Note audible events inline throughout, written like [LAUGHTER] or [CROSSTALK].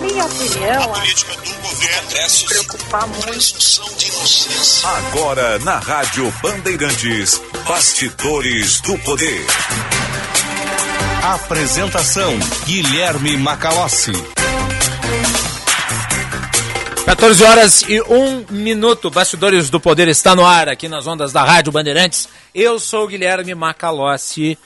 minha opinião, a política do governo se preocupar muito. de inocência. Agora na Rádio Bandeirantes, Bastidores do Poder. Apresentação Guilherme Macalossi. 14 horas e 1 minuto. Bastidores do Poder está no ar aqui nas ondas da Rádio Bandeirantes. Eu sou o Guilherme Macalossi.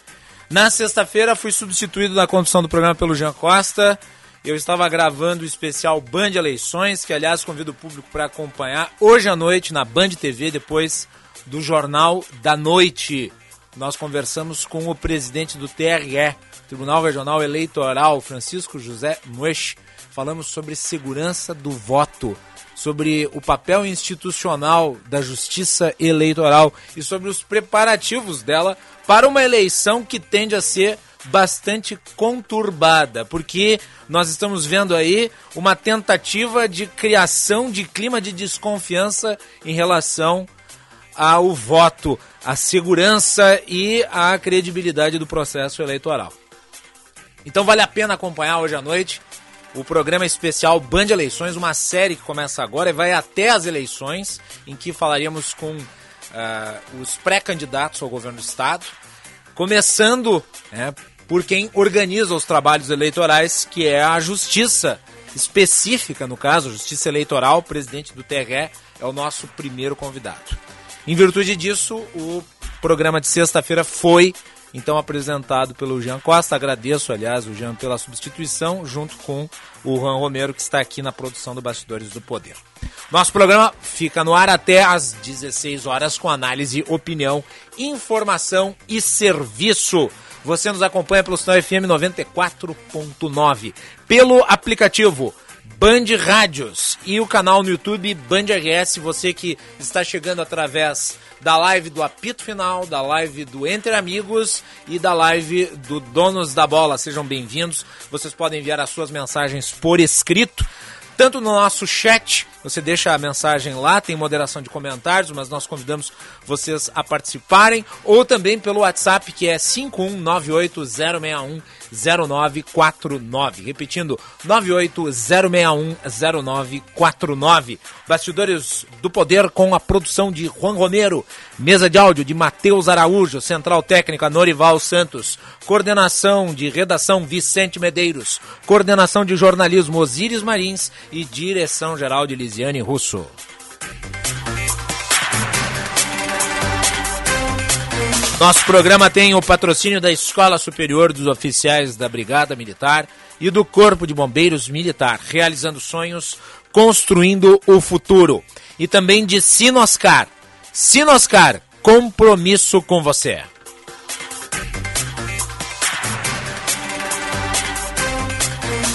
Na sexta-feira fui substituído na condução do programa pelo Jean Costa. Eu estava gravando o especial Band Eleições, que aliás convido o público para acompanhar hoje à noite na Band TV, depois do Jornal da Noite. Nós conversamos com o presidente do TRE, Tribunal Regional Eleitoral, Francisco José Moesch. Falamos sobre segurança do voto, sobre o papel institucional da justiça eleitoral e sobre os preparativos dela para uma eleição que tende a ser bastante conturbada, porque nós estamos vendo aí uma tentativa de criação de clima de desconfiança em relação ao voto, à segurança e à credibilidade do processo eleitoral. Então vale a pena acompanhar hoje à noite o programa especial Band Eleições, uma série que começa agora e vai até as eleições, em que falaremos com uh, os pré-candidatos ao governo do Estado, começando né, por quem organiza os trabalhos eleitorais, que é a Justiça específica, no caso, Justiça Eleitoral, presidente do TRE é o nosso primeiro convidado. Em virtude disso, o programa de sexta-feira foi então apresentado pelo Jean Costa. Agradeço, aliás, o Jean pela substituição, junto com o Juan Romero, que está aqui na produção do Bastidores do Poder. Nosso programa fica no ar até às 16 horas com análise, opinião, informação e serviço. Você nos acompanha pelo sinal FM 94.9, pelo aplicativo Band Rádios e o canal no YouTube Band RS. Você que está chegando através da live do Apito Final, da live do Entre Amigos e da live do Donos da Bola. Sejam bem-vindos. Vocês podem enviar as suas mensagens por escrito tanto no nosso chat, você deixa a mensagem lá, tem moderação de comentários, mas nós convidamos vocês a participarem, ou também pelo WhatsApp que é 51980610949. Repetindo, 980610949. Bastidores do Poder com a produção de Juan Romero, mesa de áudio de Matheus Araújo, central técnica Norival Santos, coordenação de redação Vicente Medeiros, coordenação de jornalismo Osíris Marins. E direção-geral de Lisiane Russo. Nosso programa tem o patrocínio da Escola Superior dos Oficiais da Brigada Militar e do Corpo de Bombeiros Militar, realizando sonhos, construindo o futuro. E também de Sinoscar. Sinoscar, compromisso com você.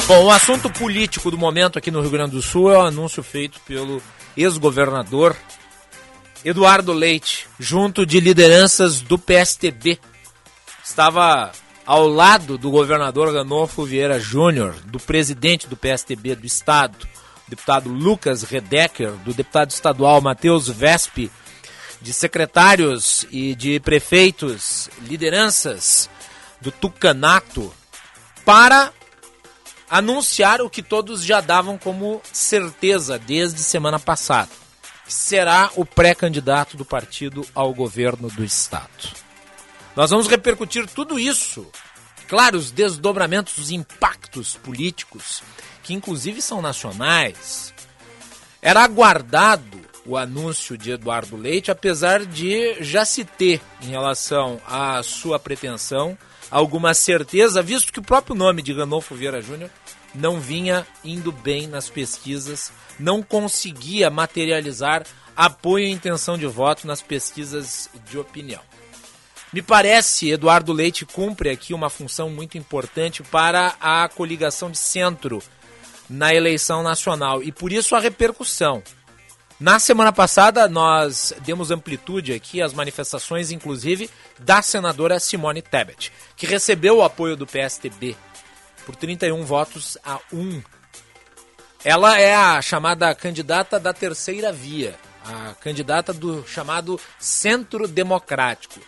Bom, o assunto político do momento aqui no Rio Grande do Sul é o anúncio feito pelo ex-governador Eduardo Leite, junto de lideranças do PSTB. Estava ao lado do governador Ranolfo Vieira Júnior, do presidente do PSTB do Estado, deputado Lucas Redecker, do deputado estadual Matheus Vespe, de secretários e de prefeitos, lideranças do Tucanato, para anunciar o que todos já davam como certeza desde semana passada. Será o pré-candidato do partido ao governo do estado. Nós vamos repercutir tudo isso. Claro, os desdobramentos, os impactos políticos, que inclusive são nacionais. Era aguardado o anúncio de Eduardo Leite, apesar de já se ter, em relação à sua pretensão, alguma certeza, visto que o próprio nome de Ranolfo Vieira Júnior não vinha indo bem nas pesquisas, não conseguia materializar apoio e intenção de voto nas pesquisas de opinião. Me parece, Eduardo Leite cumpre aqui uma função muito importante para a coligação de centro na eleição nacional e por isso a repercussão. Na semana passada, nós demos amplitude aqui às manifestações, inclusive, da senadora Simone Tebet, que recebeu o apoio do PSTB por 31 votos a 1. Ela é a chamada candidata da terceira via, a candidata do chamado Centro Democrático.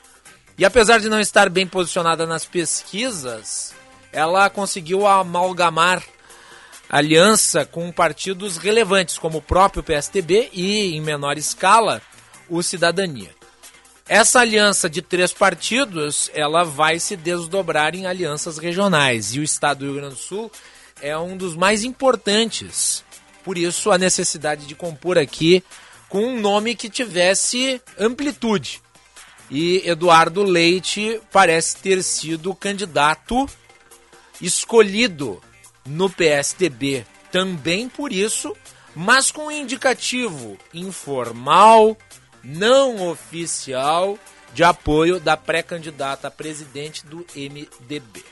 E apesar de não estar bem posicionada nas pesquisas, ela conseguiu amalgamar aliança com partidos relevantes, como o próprio PSTB e, em menor escala, o Cidadania. Essa aliança de três partidos, ela vai se desdobrar em alianças regionais, e o estado do Rio Grande do Sul é um dos mais importantes. Por isso, a necessidade de compor aqui com um nome que tivesse amplitude. E Eduardo Leite parece ter sido o candidato escolhido no PSDB também por isso, mas com indicativo informal, não oficial, de apoio da pré-candidata a presidente do MDB.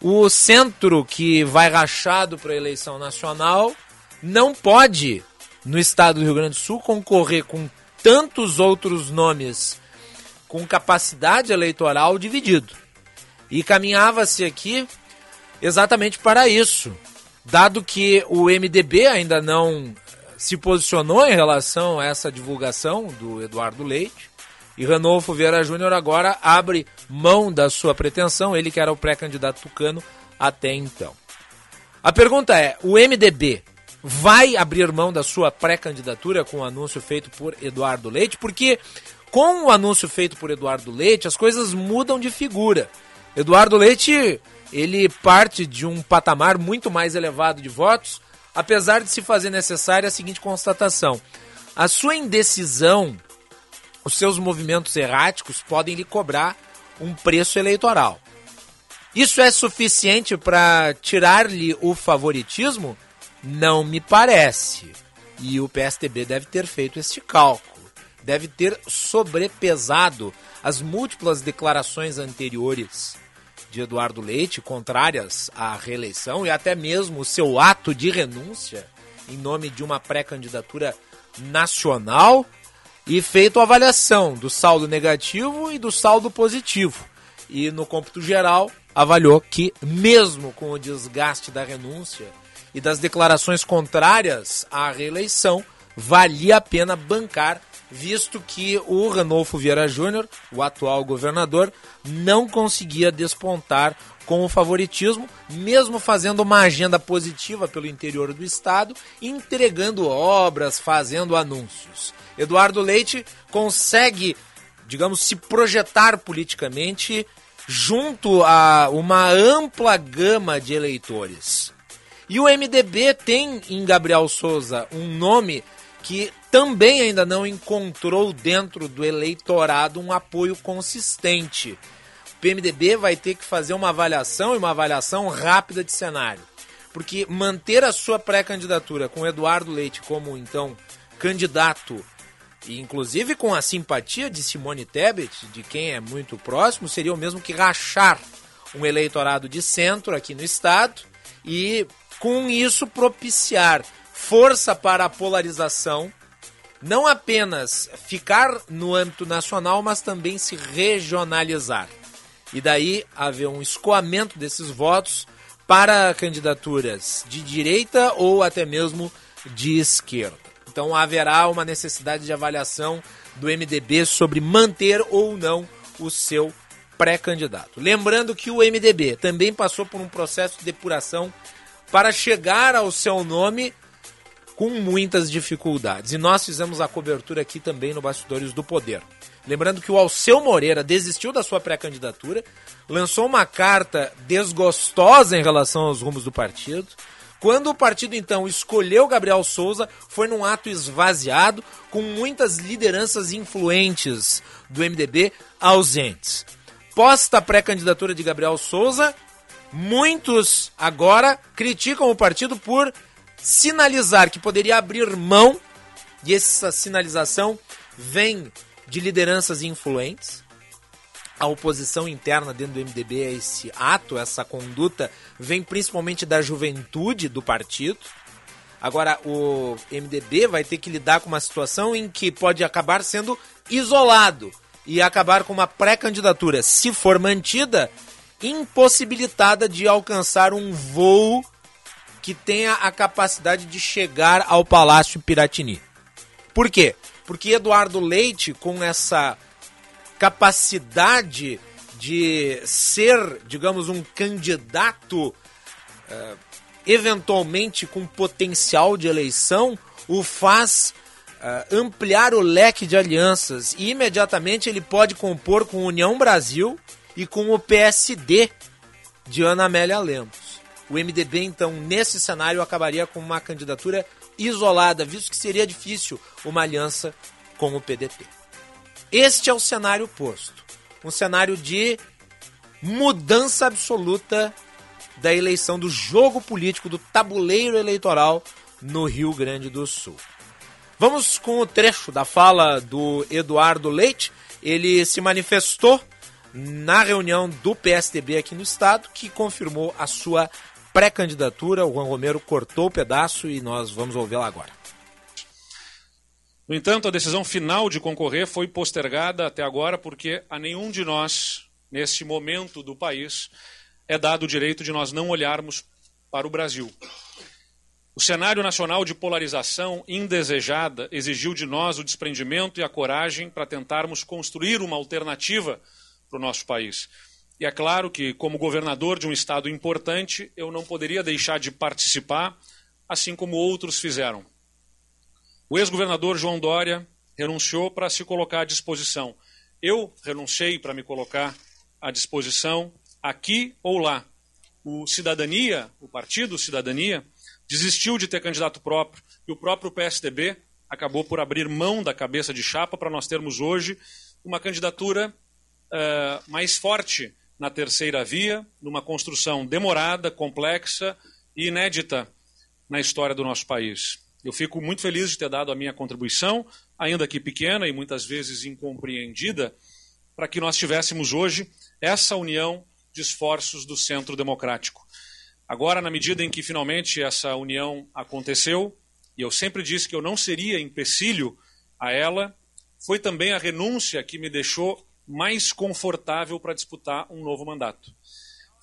O centro que vai rachado para a eleição nacional não pode, no estado do Rio Grande do Sul, concorrer com tantos outros nomes com capacidade eleitoral dividido. E caminhava-se aqui exatamente para isso. Dado que o MDB ainda não se posicionou em relação a essa divulgação do Eduardo Leite, e Ranolfo Vieira Júnior agora abre mão da sua pretensão, ele que era o pré-candidato tucano até então. A pergunta é: o MDB vai abrir mão da sua pré-candidatura com o anúncio feito por Eduardo Leite? Porque com o anúncio feito por Eduardo Leite, as coisas mudam de figura. Eduardo Leite, ele parte de um patamar muito mais elevado de votos, apesar de se fazer necessária a seguinte constatação: a sua indecisão, os seus movimentos erráticos podem lhe cobrar um preço eleitoral. Isso é suficiente para tirar-lhe o favoritismo? Não me parece. E o PSDB deve ter feito este cálculo. Deve ter sobrepesado as múltiplas declarações anteriores de Eduardo Leite, contrárias à reeleição, e até mesmo o seu ato de renúncia em nome de uma pré-candidatura nacional, e feito a avaliação do saldo negativo e do saldo positivo. E no cômputo geral, avaliou que, mesmo com o desgaste da renúncia e das declarações contrárias à reeleição, valia a pena bancar visto que o Ranolfo Vieira Júnior, o atual governador, não conseguia despontar com o favoritismo, mesmo fazendo uma agenda positiva pelo interior do estado, entregando obras, fazendo anúncios. Eduardo Leite consegue, digamos, se projetar politicamente junto a uma ampla gama de eleitores. E o MDB tem em Gabriel Souza um nome que também ainda não encontrou dentro do eleitorado um apoio consistente. O PMDB vai ter que fazer uma avaliação e uma avaliação rápida de cenário. Porque manter a sua pré-candidatura com Eduardo Leite como então candidato e inclusive com a simpatia de Simone Tebet, de quem é muito próximo, seria o mesmo que rachar um eleitorado de centro aqui no estado e com isso propiciar força para a polarização, não apenas ficar no âmbito nacional, mas também se regionalizar. E daí haver um escoamento desses votos para candidaturas de direita ou até mesmo de esquerda. Então haverá uma necessidade de avaliação do MDB sobre manter ou não o seu pré-candidato. Lembrando que o MDB também passou por um processo de depuração para chegar ao seu nome com muitas dificuldades. E nós fizemos a cobertura aqui também no Bastidores do Poder. Lembrando que o Alceu Moreira desistiu da sua pré-candidatura, lançou uma carta desgostosa em relação aos rumos do partido. Quando o partido então escolheu Gabriel Souza, foi num ato esvaziado, com muitas lideranças influentes do MDB ausentes. Posta a pré-candidatura de Gabriel Souza, muitos agora criticam o partido por sinalizar que poderia abrir mão, e essa sinalização vem de lideranças influentes. A oposição interna dentro do MDB a esse ato, essa conduta, vem principalmente da juventude do partido. Agora, o MDB vai ter que lidar com uma situação em que pode acabar sendo isolado e acabar com uma pré-candidatura, se for mantida, impossibilitada de alcançar um voo que tenha a capacidade de chegar ao Palácio Piratini. Por quê? Porque Eduardo Leite, com essa capacidade de ser, digamos, um candidato uh, eventualmente com potencial de eleição, o faz uh, ampliar o leque de alianças e imediatamente ele pode compor com União Brasil e com o PSD de Ana Amélia Lemos. O MDB, então, nesse cenário, acabaria com uma candidatura isolada, visto que seria difícil uma aliança com o PDT. Este é o cenário posto. Um cenário de mudança absoluta da eleição, do jogo político, do tabuleiro eleitoral no Rio Grande do Sul. Vamos com o trecho da fala do Eduardo Leite. Ele se manifestou na reunião do PSDB aqui no estado, que confirmou a sua pré-candidatura. O Juan Romero cortou o pedaço e nós vamos ouvi-la agora. No entanto, a decisão final de concorrer foi postergada até agora porque a nenhum de nós, neste momento do país, é dado o direito de nós não olharmos para o Brasil. O cenário nacional de polarização indesejada exigiu de nós o desprendimento e a coragem para tentarmos construir uma alternativa para o nosso país. E é claro que, como governador de um estado importante, eu não poderia deixar de participar, assim como outros fizeram. O ex-governador João Dória renunciou para se colocar à disposição. Eu renunciei para me colocar à disposição aqui ou lá. O Cidadania, o partido Cidadania, desistiu de ter candidato próprio e o próprio PSDB acabou por abrir mão da cabeça de chapa para nós termos hoje uma candidatura uh, mais forte na terceira via, numa construção demorada, complexa e inédita na história do nosso país. Eu fico muito feliz de ter dado a minha contribuição, ainda que pequena e muitas vezes incompreendida, para que nós tivéssemos hoje essa união de esforços do centro democrático. Agora, na medida em que finalmente essa união aconteceu, e eu sempre disse que eu não seria empecilho a ela, foi também a renúncia que me deixou mais confortável para disputar um novo mandato.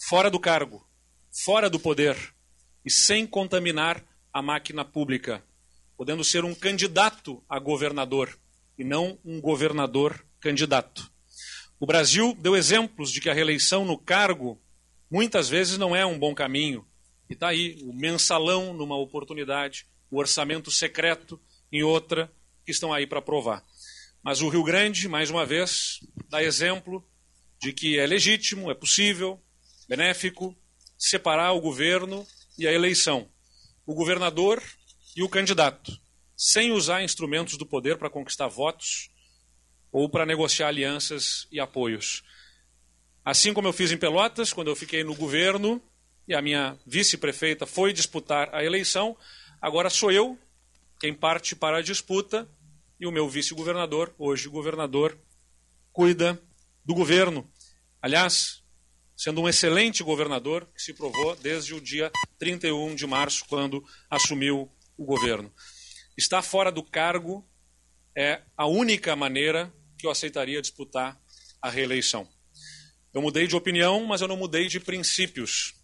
Fora do cargo, fora do poder e sem contaminar a máquina pública, podendo ser um candidato a governador e não um governador candidato. O Brasil deu exemplos de que a reeleição no cargo muitas vezes não é um bom caminho. E está aí o mensalão numa oportunidade, o orçamento secreto em outra, que estão aí para provar. Mas o Rio Grande, mais uma vez, dá exemplo de que é legítimo, é possível, benéfico, separar o governo e a eleição, o governador e o candidato, sem usar instrumentos do poder para conquistar votos ou para negociar alianças e apoios. Assim como eu fiz em Pelotas, quando eu fiquei no governo e a minha vice-prefeita foi disputar a eleição, agora sou eu quem parte para a disputa e o meu vice-governador, hoje governador, cuida do governo. Aliás, sendo um excelente governador que se provou desde o dia 31 de março, quando assumiu o governo. Estar fora do cargo é a única maneira que eu aceitaria disputar a reeleição. Eu mudei de opinião, mas eu não mudei de princípios.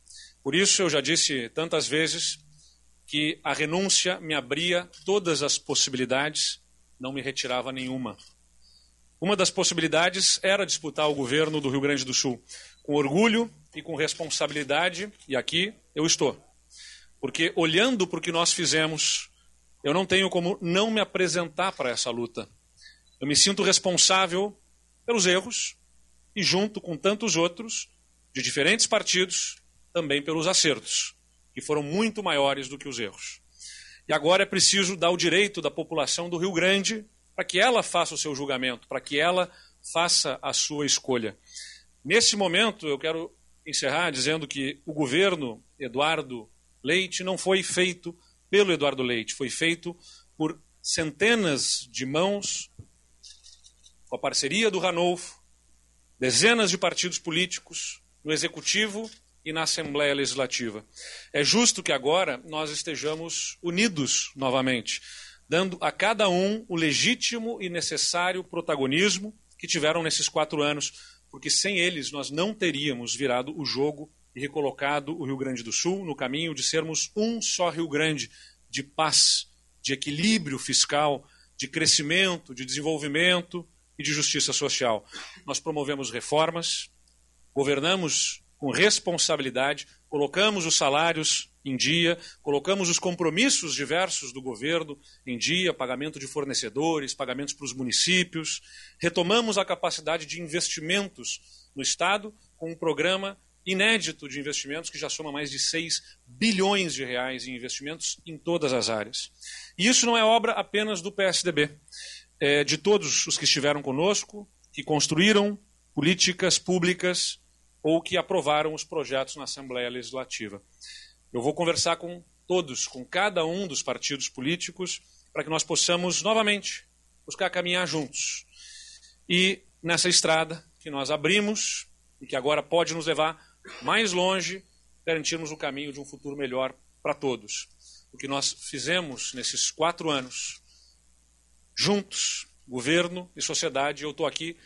Por isso, eu já disse tantas vezes que a renúncia me abria todas as possibilidades não me retirava nenhuma. Uma das possibilidades era disputar o governo do Rio Grande do Sul com orgulho e com responsabilidade, e aqui eu estou. Porque olhando para o que nós fizemos, eu não tenho como não me apresentar para essa luta. Eu me sinto responsável pelos erros e, junto com tantos outros, de diferentes partidos, também pelos acertos, que foram muito maiores do que os erros. E agora é preciso dar o direito da população do Rio Grande para que ela faça o seu julgamento, para que ela faça a sua escolha. Nesse momento, eu quero encerrar dizendo que o governo Eduardo Leite não foi feito pelo Eduardo Leite, foi feito por centenas de mãos, com a parceria do Ranolfo, dezenas de partidos políticos, no executivo e na Assembleia Legislativa. É justo que agora nós estejamos unidos novamente, dando a cada um o legítimo e necessário protagonismo que tiveram nesses quatro anos, porque sem eles nós não teríamos virado o jogo e recolocado o Rio Grande do Sul no caminho de sermos um só Rio Grande, de paz, de equilíbrio fiscal, de crescimento, de desenvolvimento e de justiça social. Nós promovemos reformas, governamos com responsabilidade, colocamos os salários em dia, colocamos os compromissos diversos do governo em dia, pagamento de fornecedores, pagamentos para os municípios, retomamos a capacidade de investimentos no Estado com um programa inédito de investimentos que já soma mais de 6 bilhões de reais em investimentos em todas as áreas. E isso não é obra apenas do PSDB, é de todos os que estiveram conosco, que construíram políticas públicas ou que aprovaram os projetos na Assembleia Legislativa. Eu vou conversar com todos, com cada um dos partidos políticos, para que nós possamos novamente buscar caminhar juntos. E nessa estrada que nós abrimos e que agora pode nos levar mais longe, garantirmos o caminho de um futuro melhor para todos. O que nós fizemos nesses quatro anos, juntos, governo e sociedade, eu estou aqui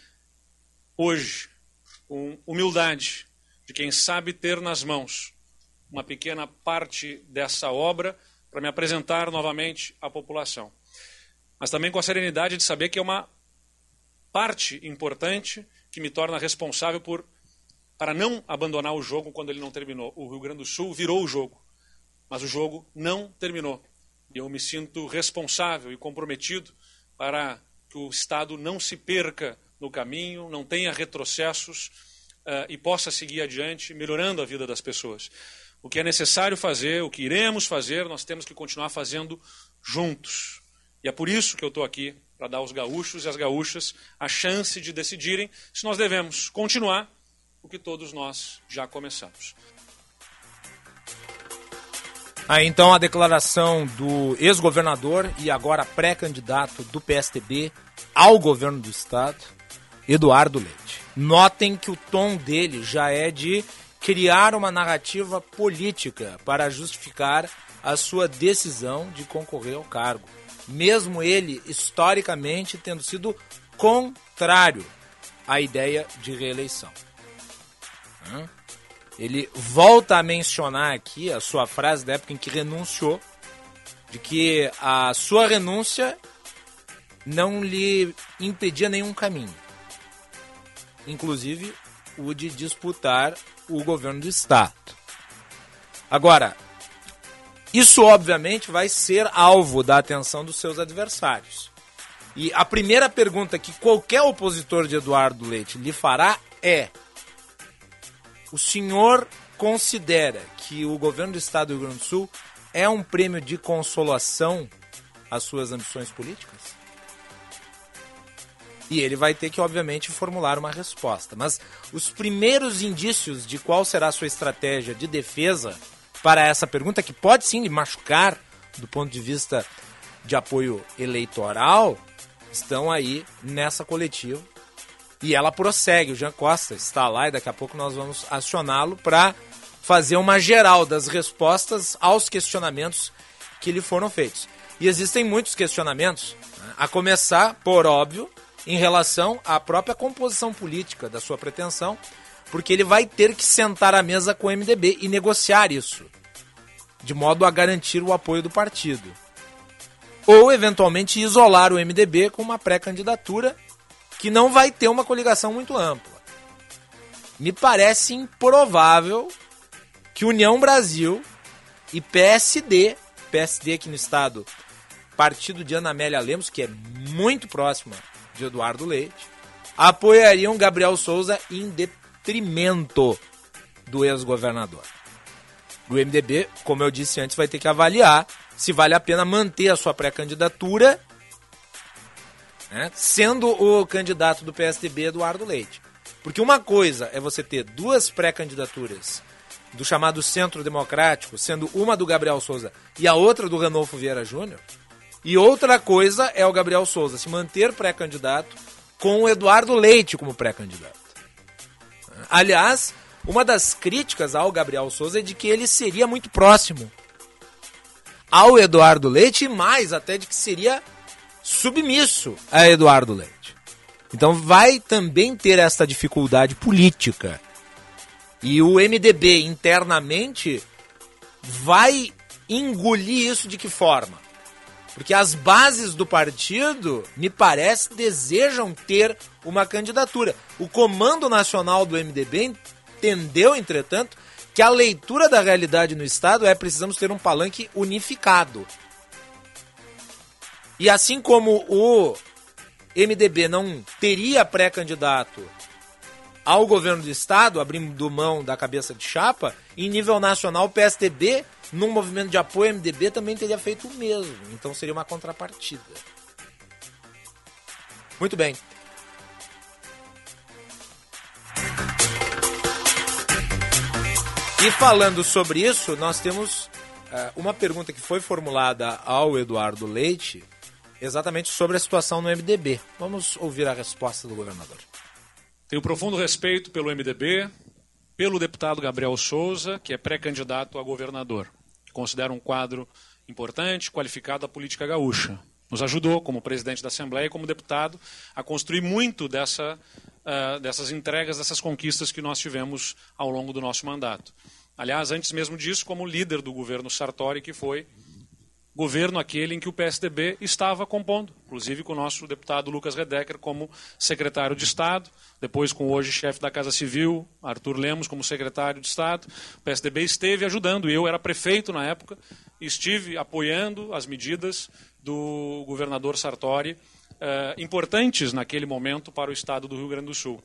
hoje com humildade de quem sabe ter nas mãos uma pequena parte dessa obra para me apresentar novamente à população. Mas também com a serenidade de saber que é uma parte importante que me torna responsável por para não abandonar o jogo quando ele não terminou. O Rio Grande do Sul virou o jogo, mas o jogo não terminou. E eu me sinto responsável e comprometido para que o Estado não se perca no caminho, não tenha retrocessos uh, e possa seguir adiante, melhorando a vida das pessoas. O que é necessário fazer, o que iremos fazer, nós temos que continuar fazendo juntos. E é por isso que eu estou aqui, para dar aos gaúchos e às gaúchas a chance de decidirem se nós devemos continuar o que todos nós já começamos. Aí então a declaração do ex-governador e agora pré-candidato do PSTB ao governo do estado, Eduardo Leite. Notem que o tom dele já é de criar uma narrativa política para justificar a sua decisão de concorrer ao cargo, mesmo ele historicamente tendo sido contrário à ideia de reeleição. Ele volta a mencionar aqui a sua frase da época em que renunciou, de que a sua renúncia não lhe impedia nenhum caminho, inclusive o de disputar o governo do Estado. Agora, isso obviamente vai ser alvo da atenção dos seus adversários. E a primeira pergunta que qualquer opositor de Eduardo Leite lhe fará é: o senhor considera que o governo do estado do Rio Grande do Sul é um prêmio de consolação às suas ambições políticas? E ele vai ter que, obviamente, formular uma resposta. Mas os primeiros indícios de qual será a sua estratégia de defesa para essa pergunta, que pode sim lhe machucar do ponto de vista de apoio eleitoral, estão aí nessa coletiva. E ela prossegue. O Jean Costa está lá e daqui a pouco nós vamos acioná-lo para fazer uma geral das respostas aos questionamentos que lhe foram feitos. E existem muitos questionamentos, né? a começar, por óbvio, em relação à própria composição política da sua pretensão, porque ele vai ter que sentar à mesa com o MDB e negociar isso, de modo a garantir o apoio do partido. Ou, eventualmente, isolar o MDB com uma pré-candidatura que não vai ter uma coligação muito ampla. Me parece improvável que União Brasil e PSD, PSD aqui no estado, partido de Ana Amélia Lemos, que é muito próxima de Eduardo Leite, apoiariam Gabriel Souza em detrimento do ex-governador. O MDB, como eu disse antes, vai ter que avaliar se vale a pena manter a sua pré-candidatura, né, sendo o candidato do PSDB Eduardo Leite. Porque uma coisa é você ter duas pré-candidaturas do chamado Centro Democrático, sendo uma do Gabriel Souza e a outra do Ranolfo Vieira Júnior, e outra coisa é o Gabriel Souza se manter pré-candidato com o Eduardo Leite como pré-candidato. Aliás, uma das críticas ao Gabriel Souza é de que ele seria muito próximo ao Eduardo Leite e mais até de que seria submisso a Eduardo Leite. Então vai também ter esta dificuldade política. E o MDB internamente vai engolir isso de que forma? Porque as bases do partido, me parece, desejam ter uma candidatura. O comando nacional do MDB entendeu, entretanto, que a leitura da realidade no Estado é precisamos ter um palanque unificado. E assim como o MDB não teria pré-candidato ao governo do Estado, abrindo mão da cabeça de chapa, em nível nacional, o PSDB, num movimento de apoio ao MDB, também teria feito o mesmo. Então seria uma contrapartida. Muito bem. E falando sobre isso, nós temos uh, uma pergunta que foi formulada ao Eduardo Leite, exatamente sobre a situação no MDB. Vamos ouvir a resposta do governador. Tenho profundo respeito pelo MDB, pelo deputado Gabriel Souza, que é pré-candidato a governador. Considero um quadro importante, qualificado da política gaúcha. Nos ajudou, como presidente da Assembleia e como deputado, a construir muito dessa uh, dessas entregas, dessas conquistas que nós tivemos ao longo do nosso mandato. Aliás, antes mesmo disso, como líder do governo Sartori, que foi governo aquele em que o PSDB estava compondo, inclusive com o nosso deputado Lucas Redecker como secretário de Estado, depois com hoje chefe da Casa Civil, Arthur Lemos, como secretário de Estado. O PSDB esteve ajudando, eu era prefeito na época, estive apoiando as medidas do governador Sartori uh, importantes naquele momento para o estado do Rio Grande do Sul.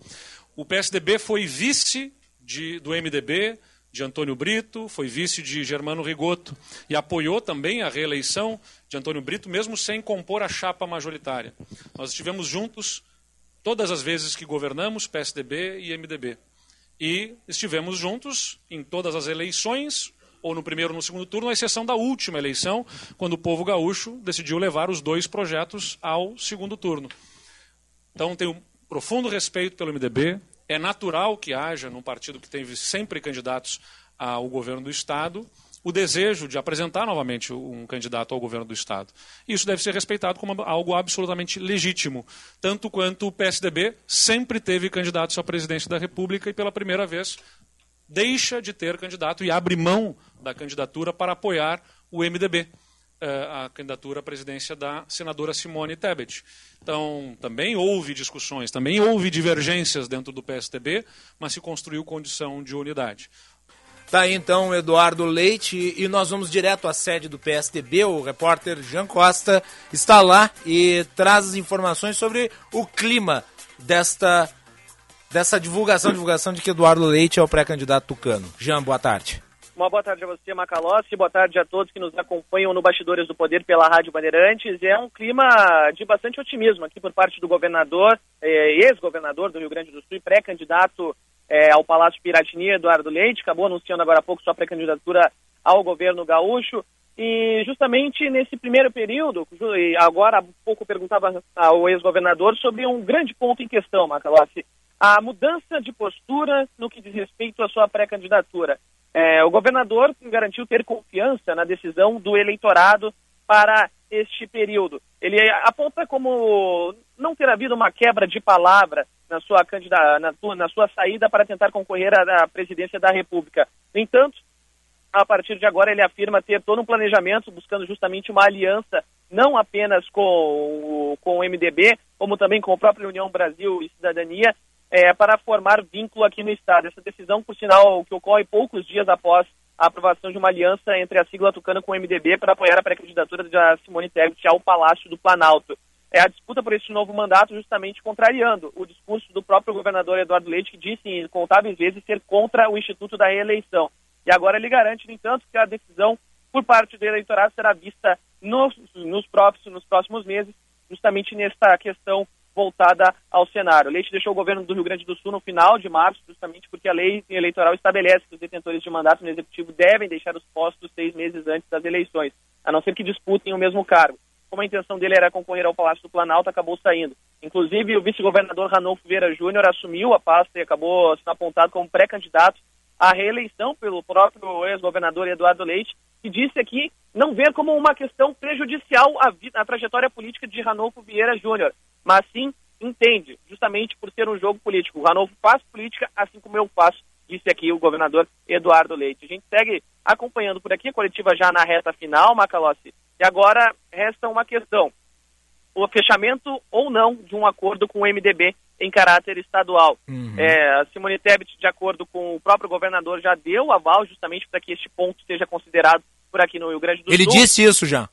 O PSDB foi vice de, do MDB, de Antônio Brito, foi vice de Germano Rigoto e apoiou também a reeleição de Antônio Brito, mesmo sem compor a chapa majoritária. Nós estivemos juntos todas as vezes que governamos, PSDB e MDB. E estivemos juntos em todas as eleições, ou no primeiro ou no segundo turno, à exceção da última eleição, quando o povo gaúcho decidiu levar os dois projetos ao segundo turno. Então, tenho profundo respeito pelo MDB. É natural que haja, num partido que teve sempre candidatos ao governo do Estado, o desejo de apresentar novamente um candidato ao governo do Estado. Isso deve ser respeitado como algo absolutamente legítimo, tanto quanto o PSDB sempre teve candidatos à presidência da República e, pela primeira vez, deixa de ter candidato e abre mão da candidatura para apoiar o MDB, a candidatura à presidência da senadora Simone Tebet. Então, também houve discussões, também houve divergências dentro do PSDB, mas se construiu condição de unidade. Tá aí então Eduardo Leite e nós vamos direto à sede do PSDB. O repórter Jean Costa está lá e traz as informações sobre o clima desta dessa divulgação, divulgação de que Eduardo Leite é o pré-candidato tucano. Jean, boa tarde. Uma boa tarde a você, Macalossi. Boa tarde a todos que nos acompanham no Bastidores do Poder pela Rádio Bandeirantes. É um clima de bastante otimismo aqui por parte do governador, eh, ex-governador do Rio Grande do Sul e pré-candidato eh, ao Palácio Piratini, Eduardo Leite. Acabou anunciando agora há pouco sua pré-candidatura ao governo gaúcho. E justamente nesse primeiro período, agora há pouco perguntava ao ex-governador sobre um grande ponto em questão, Macalossi a mudança de postura no que diz respeito à sua pré-candidatura. É, o governador garantiu ter confiança na decisão do eleitorado para este período. Ele aponta como não ter havido uma quebra de palavra na sua, na, na sua saída para tentar concorrer à presidência da República. No entanto, a partir de agora ele afirma ter todo um planejamento buscando justamente uma aliança não apenas com com o MDB, como também com a própria União Brasil e Cidadania, é, para formar vínculo aqui no Estado. Essa decisão, por sinal, que ocorre poucos dias após a aprovação de uma aliança entre a sigla tucana com o MDB para apoiar a pré-candidatura de Simone Tebet ao Palácio do Planalto. É a disputa por este novo mandato justamente contrariando o discurso do próprio governador Eduardo Leite, que disse em contáveis vezes ser contra o Instituto da Reeleição. E agora ele garante, no entanto, que a decisão por parte do eleitorado será vista nos, nos, próximos, nos próximos meses, justamente nesta questão voltada ao cenário. Leite deixou o governo do Rio Grande do Sul no final de março, justamente porque a lei eleitoral estabelece que os detentores de mandato no executivo devem deixar os postos seis meses antes das eleições, a não ser que disputem o mesmo cargo. Como a intenção dele era concorrer ao Palácio do Planalto, acabou saindo. Inclusive, o vice-governador Ranolfo Vieira Júnior assumiu a pasta e acabou sendo apontado como pré-candidato à reeleição pelo próprio ex-governador Eduardo Leite, que disse aqui não ver como uma questão prejudicial à, à trajetória política de Ranolfo Vieira Júnior, mas sim entende, justamente por ser um jogo político. O Ranolfo faz política assim como eu faço, disse aqui o governador Eduardo Leite. A gente segue acompanhando por aqui, a coletiva já na reta final, Macalossi. E agora resta uma questão. o fechamento ou não de um acordo com o MDB em caráter estadual. Uhum. É, a Simone Tebet, de acordo com o próprio governador, já deu aval justamente para que este ponto seja considerado por aqui no Rio Grande do Ele Sul. disse isso já.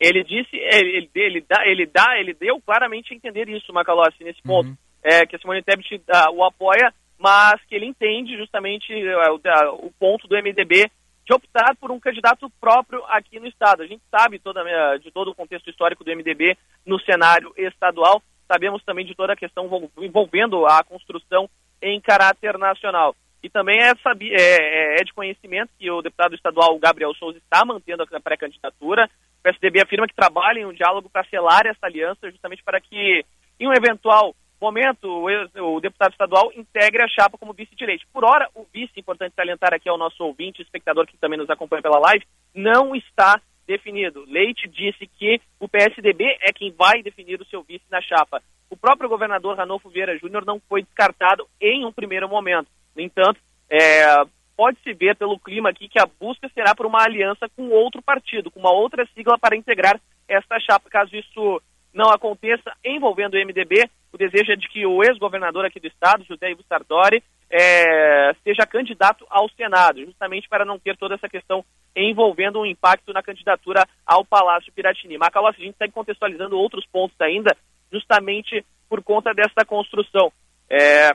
Ele disse, ele, ele, ele dá, ele dá, ele deu claramente a entender isso, Macalossi, nesse ponto, Uhum. é, que a Simone Tebet ah, o apoia, mas que ele entende justamente o, da- o ponto do MDB de optar por um candidato próprio aqui no estado. A gente sabe toda, de todo o contexto histórico do MDB no cenário estadual, sabemos também de toda a questão envol- envolvendo a construção em caráter nacional. E também é, é- é- é de conhecimento que o deputado estadual Gabriel Souza está mantendo a pré-candidatura. O PSDB afirma que trabalha em um diálogo para selar essa aliança, justamente para que, em um eventual momento, o, o deputado estadual integre a chapa como vice de Leite. Por hora, o vice, importante salientar aqui ao nosso ouvinte, espectador que também nos acompanha pela live, não está definido. Leite disse que o PSDB é quem vai definir o seu vice na chapa. O próprio governador Ranolfo Vieira Júnior não foi descartado em um primeiro momento. No entanto, é, pode-se ver pelo clima aqui que a busca será por uma aliança com outro partido, com uma outra sigla para integrar esta chapa. Caso isso não aconteça envolvendo o MDB, o desejo é de que o ex-governador aqui do estado, José Ivo Sardori, é, seja candidato ao Senado, justamente para não ter toda essa questão envolvendo um impacto na candidatura ao Palácio Piratini. Macalossi, a gente segue contextualizando outros pontos ainda, justamente por conta dessa construção. É,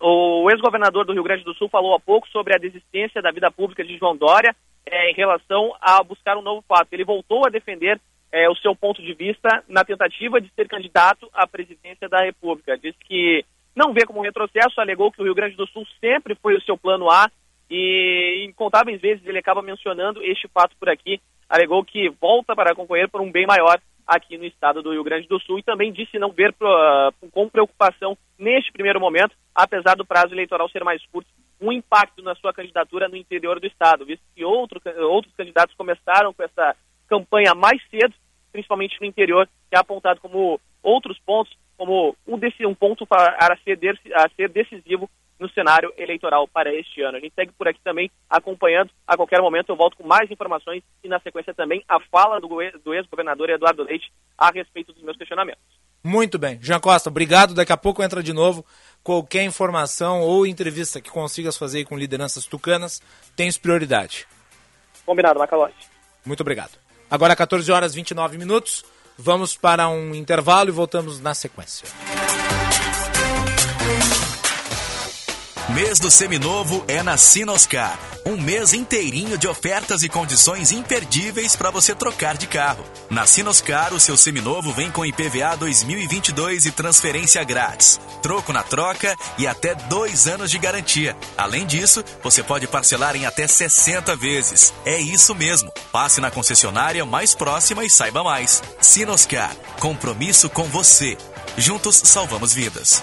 o ex-governador do Rio Grande do Sul falou há pouco sobre a desistência da vida pública de João Dória é, em relação a buscar um novo fato. Ele voltou a defender é, o seu ponto de vista na tentativa de ser candidato à presidência da República. Disse que não vê como retrocesso, alegou que o Rio Grande do Sul sempre foi o seu plano A e incontáveis vezes ele acaba mencionando este fato por aqui. Alegou que volta para concorrer por um bem maior aqui no estado do Rio Grande do Sul e também disse não ver uh, com preocupação neste primeiro momento, apesar do prazo eleitoral ser mais curto, um impacto na sua candidatura no interior do estado, visto que outro, outros candidatos começaram com essa campanha mais cedo, principalmente no interior, que é apontado como outros pontos, como um, desse, um ponto a ser, a ser decisivo no cenário eleitoral para este ano. A gente segue por aqui também acompanhando. A qualquer momento eu volto com mais informações e na sequência também a fala do, do ex-governador Eduardo Leite a respeito dos meus questionamentos. Muito bem. Jean Costa, obrigado. Daqui a pouco entra de novo. Qualquer informação ou entrevista que consigas fazer com lideranças tucanas, tens prioridade. Combinado, Macalossi. Muito obrigado. Agora 14 horas e 29 minutos. Vamos para um intervalo e voltamos na sequência. Mês do Seminovo é na Sinoscar. Um mês inteirinho de ofertas e condições imperdíveis para você trocar de carro. Na Sinoscar, o seu seminovo vem com IPVA 2022 e transferência grátis. Troco na troca e até dois anos de garantia. Além disso, você pode parcelar em até 60 vezes. É isso mesmo. Passe na concessionária mais próxima e saiba mais. Sinoscar. Compromisso com você. Juntos salvamos vidas.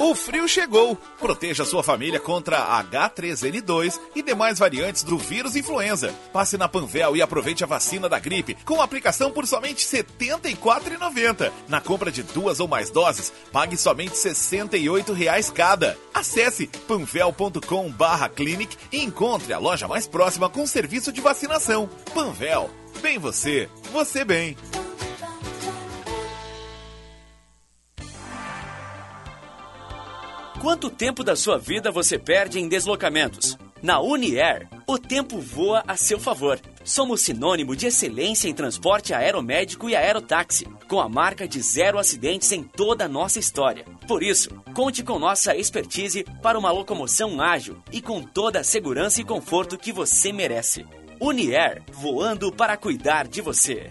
O frio chegou. Proteja sua família contra H3N2 e demais variantes do vírus influenza. Passe na Panvel e aproveite a vacina da gripe com aplicação por somente R$ 74,90. Na compra de duas ou mais doses, pague somente R$ 68,00 cada. Acesse panvel.com/clinic e encontre a loja mais próxima com serviço de vacinação. Panvel. Bem você, você bem. Quanto tempo da sua vida você perde em deslocamentos? Na Uniair, o tempo voa a seu favor. Somos sinônimo de excelência em transporte aeromédico e aerotáxi, com a marca de zero acidentes em toda a nossa história. Por isso, conte com nossa expertise para uma locomoção ágil e com toda a segurança e conforto que você merece. Uniair, voando para cuidar de você.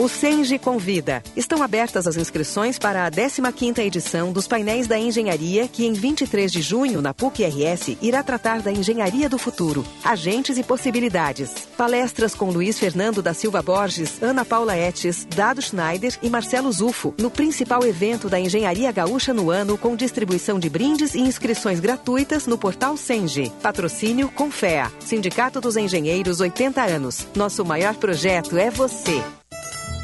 O Senge convida. Estão abertas as inscrições para a 15ª edição dos Painéis da Engenharia, que em 23 de junho, na PUC-RS, irá tratar da engenharia do futuro, agentes e possibilidades. Palestras com Luiz Fernando da Silva Borges, Ana Paula Etes, Dado Schneider e Marcelo Zufo, no principal evento da engenharia gaúcha no ano, com distribuição de brindes e inscrições gratuitas no portal Senge. Patrocínio Confea, Sindicato dos Engenheiros 80 anos. Nosso maior projeto é você.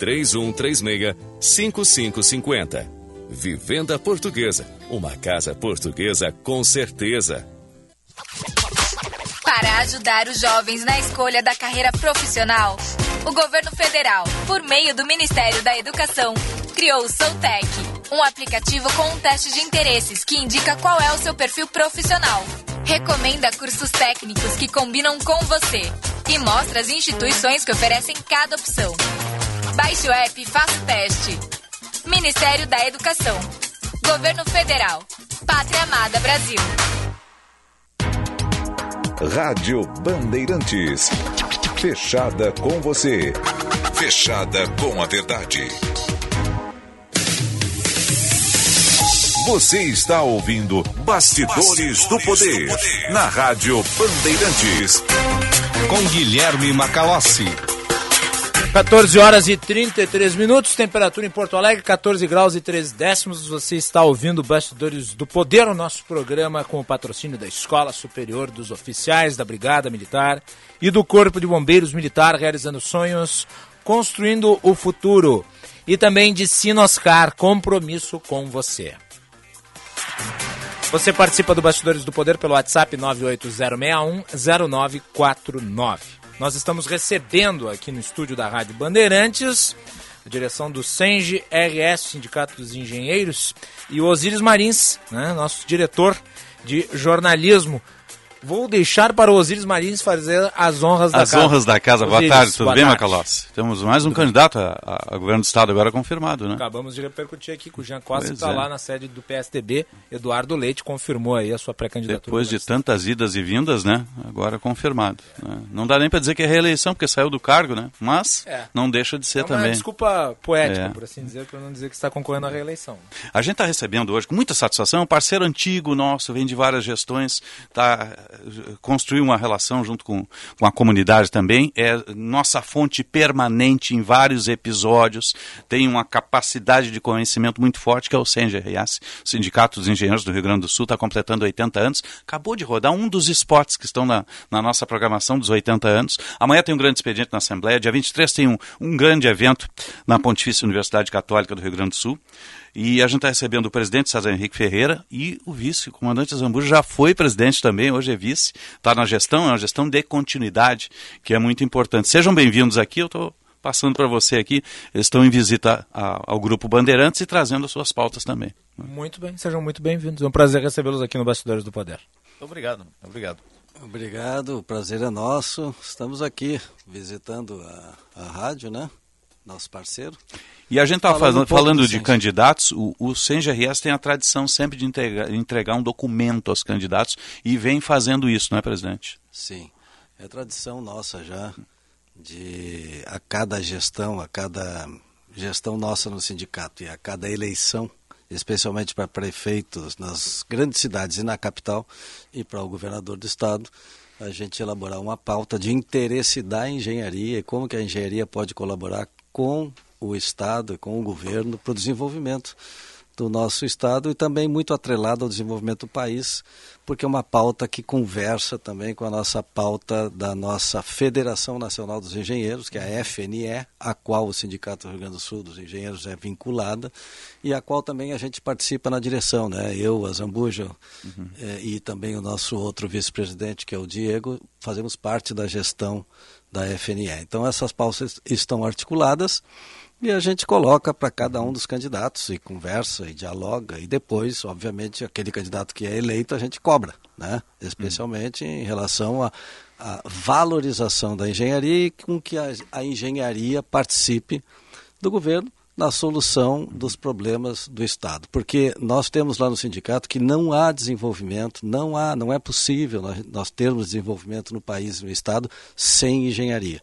3136-5550. Vivenda Portuguesa. Uma casa portuguesa com certeza. Para ajudar os jovens na escolha da carreira profissional, o governo federal, por meio do Ministério da Educação, criou o Soutec, um aplicativo com um teste de interesses que indica qual é o seu perfil profissional. Recomenda cursos técnicos que combinam com você e mostra as instituições que oferecem cada opção. Baixe o app e faça o teste. Ministério da Educação. Governo Federal. Pátria Amada Brasil. Rádio Bandeirantes. Fechada com você. Fechada com a verdade. Você está ouvindo Bastidores, Bastidores do, poder, do Poder na Rádio Bandeirantes. Com Guilherme Macalossi. 14 horas e 33 minutos, temperatura em Porto Alegre, 14 graus e 3 décimos. Você está ouvindo Bastidores do Poder, o nosso programa com o patrocínio da Escola Superior dos Oficiais da Brigada Militar e do Corpo de Bombeiros Militar, realizando sonhos, construindo o futuro. E também de Sinoscar, compromisso com você. Você participa do Bastidores do Poder pelo WhatsApp 980610949. Nós estamos recebendo aqui no estúdio da Rádio Bandeirantes a direção do Senge RS, Sindicato dos Engenheiros, e o Osíris Marins, né, nosso diretor de jornalismo. Vou deixar para o Osíris Marins fazer as honras da as casa. As honras da casa. Osíris, boa tarde, tudo boa bem. Macalossi? Temos mais um candidato a, a, a, governo do estado agora confirmado, né? Acabamos de repercutir aqui com o Jean Costa, está é. lá na sede do PSDB. Eduardo Leite confirmou aí a sua pré-candidatura. Depois de tantas idas e vindas, né? Agora confirmado. né? Não dá nem para dizer que é reeleição, porque saiu do cargo, né? Mas É. não deixa de ser é uma também. desculpa poética, É. por assim dizer, para não dizer que está concorrendo à reeleição. A gente está recebendo hoje com muita satisfação um parceiro antigo nosso, vem de várias gestões, tá, construiu uma relação junto com, com a comunidade também, é nossa fonte permanente em vários episódios, tem uma capacidade de conhecimento muito forte, que é o CENGRS, o Sindicato dos Engenheiros do Rio Grande do Sul, está completando 80 anos, acabou de rodar um dos spots que estão na, na nossa programação dos 80 anos. Amanhã tem um grande expediente na Assembleia, dia 23 tem um, um grande evento na Pontifícia Universidade Católica do Rio Grande do Sul. E a gente está recebendo o presidente César Henrique Ferreira e o vice, o comandante Zambujo, já foi presidente também, hoje é vice, está na gestão, é uma gestão de continuidade, que é muito importante. Sejam bem-vindos aqui, eu estou passando para você aqui, eles estão em visita a- ao Grupo Bandeirantes e trazendo as suas pautas também. Muito bem, sejam muito bem-vindos. É um prazer recebê-los aqui no Bastidores do Poder. Obrigado, obrigado. Obrigado, o prazer é nosso. Estamos aqui visitando a, a rádio, né? Nosso parceiro. E a gente está Falando falando, de candidatos, o, o CENGRS tem a tradição sempre de entregar, entregar um documento aos candidatos e vem fazendo isso, não é, presidente? Sim, é tradição nossa já de a cada gestão, a cada gestão nossa no sindicato e a cada eleição, especialmente para prefeitos nas grandes cidades e na capital e para o governador do estado, a gente elaborar uma pauta de interesse da engenharia e como que a engenharia pode colaborar com o estado e com o governo para o desenvolvimento do nosso Estado e também muito atrelado ao desenvolvimento do país, porque é uma pauta que conversa também com a nossa pauta da nossa Federação Nacional dos Engenheiros, que é a FNE, a qual o Sindicato do Rio Grande do Sul dos Engenheiros é vinculada e a qual também a gente participa na direção, né? Eu, a Zambuja uhum. eh, e também o nosso outro vice-presidente, que é o Diego, fazemos parte da gestão da FNE. Então essas pautas estão articuladas e a gente coloca para cada um dos candidatos e conversa e dialoga. E depois, obviamente, aquele candidato que é eleito a gente cobra, né? especialmente em relação à valorização da engenharia e com que a, a engenharia participe do governo na solução dos problemas do Estado. Porque nós temos lá no sindicato que não há desenvolvimento, não há, não é possível nós, nós termos desenvolvimento no país, no Estado, sem engenharia.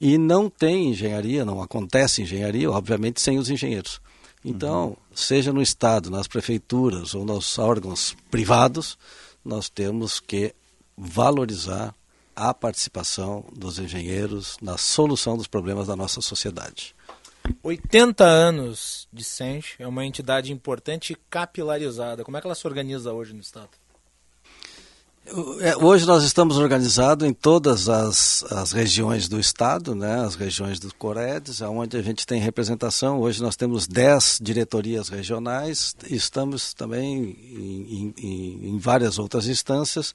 E não tem engenharia, não acontece engenharia, obviamente, sem os engenheiros. Então, uhum. seja no Estado, nas prefeituras ou nos órgãos privados, nós temos que valorizar a participação dos engenheiros na solução dos problemas da nossa sociedade. 80 anos de Senge, é uma entidade importante e capilarizada. Como é que ela se organiza hoje no Estado? É, hoje nós estamos organizados em todas as, as regiões do estado, né, as regiões do Coredes, onde a gente tem representação. Hoje nós temos 10 diretorias regionais, estamos também em, em, em várias outras instâncias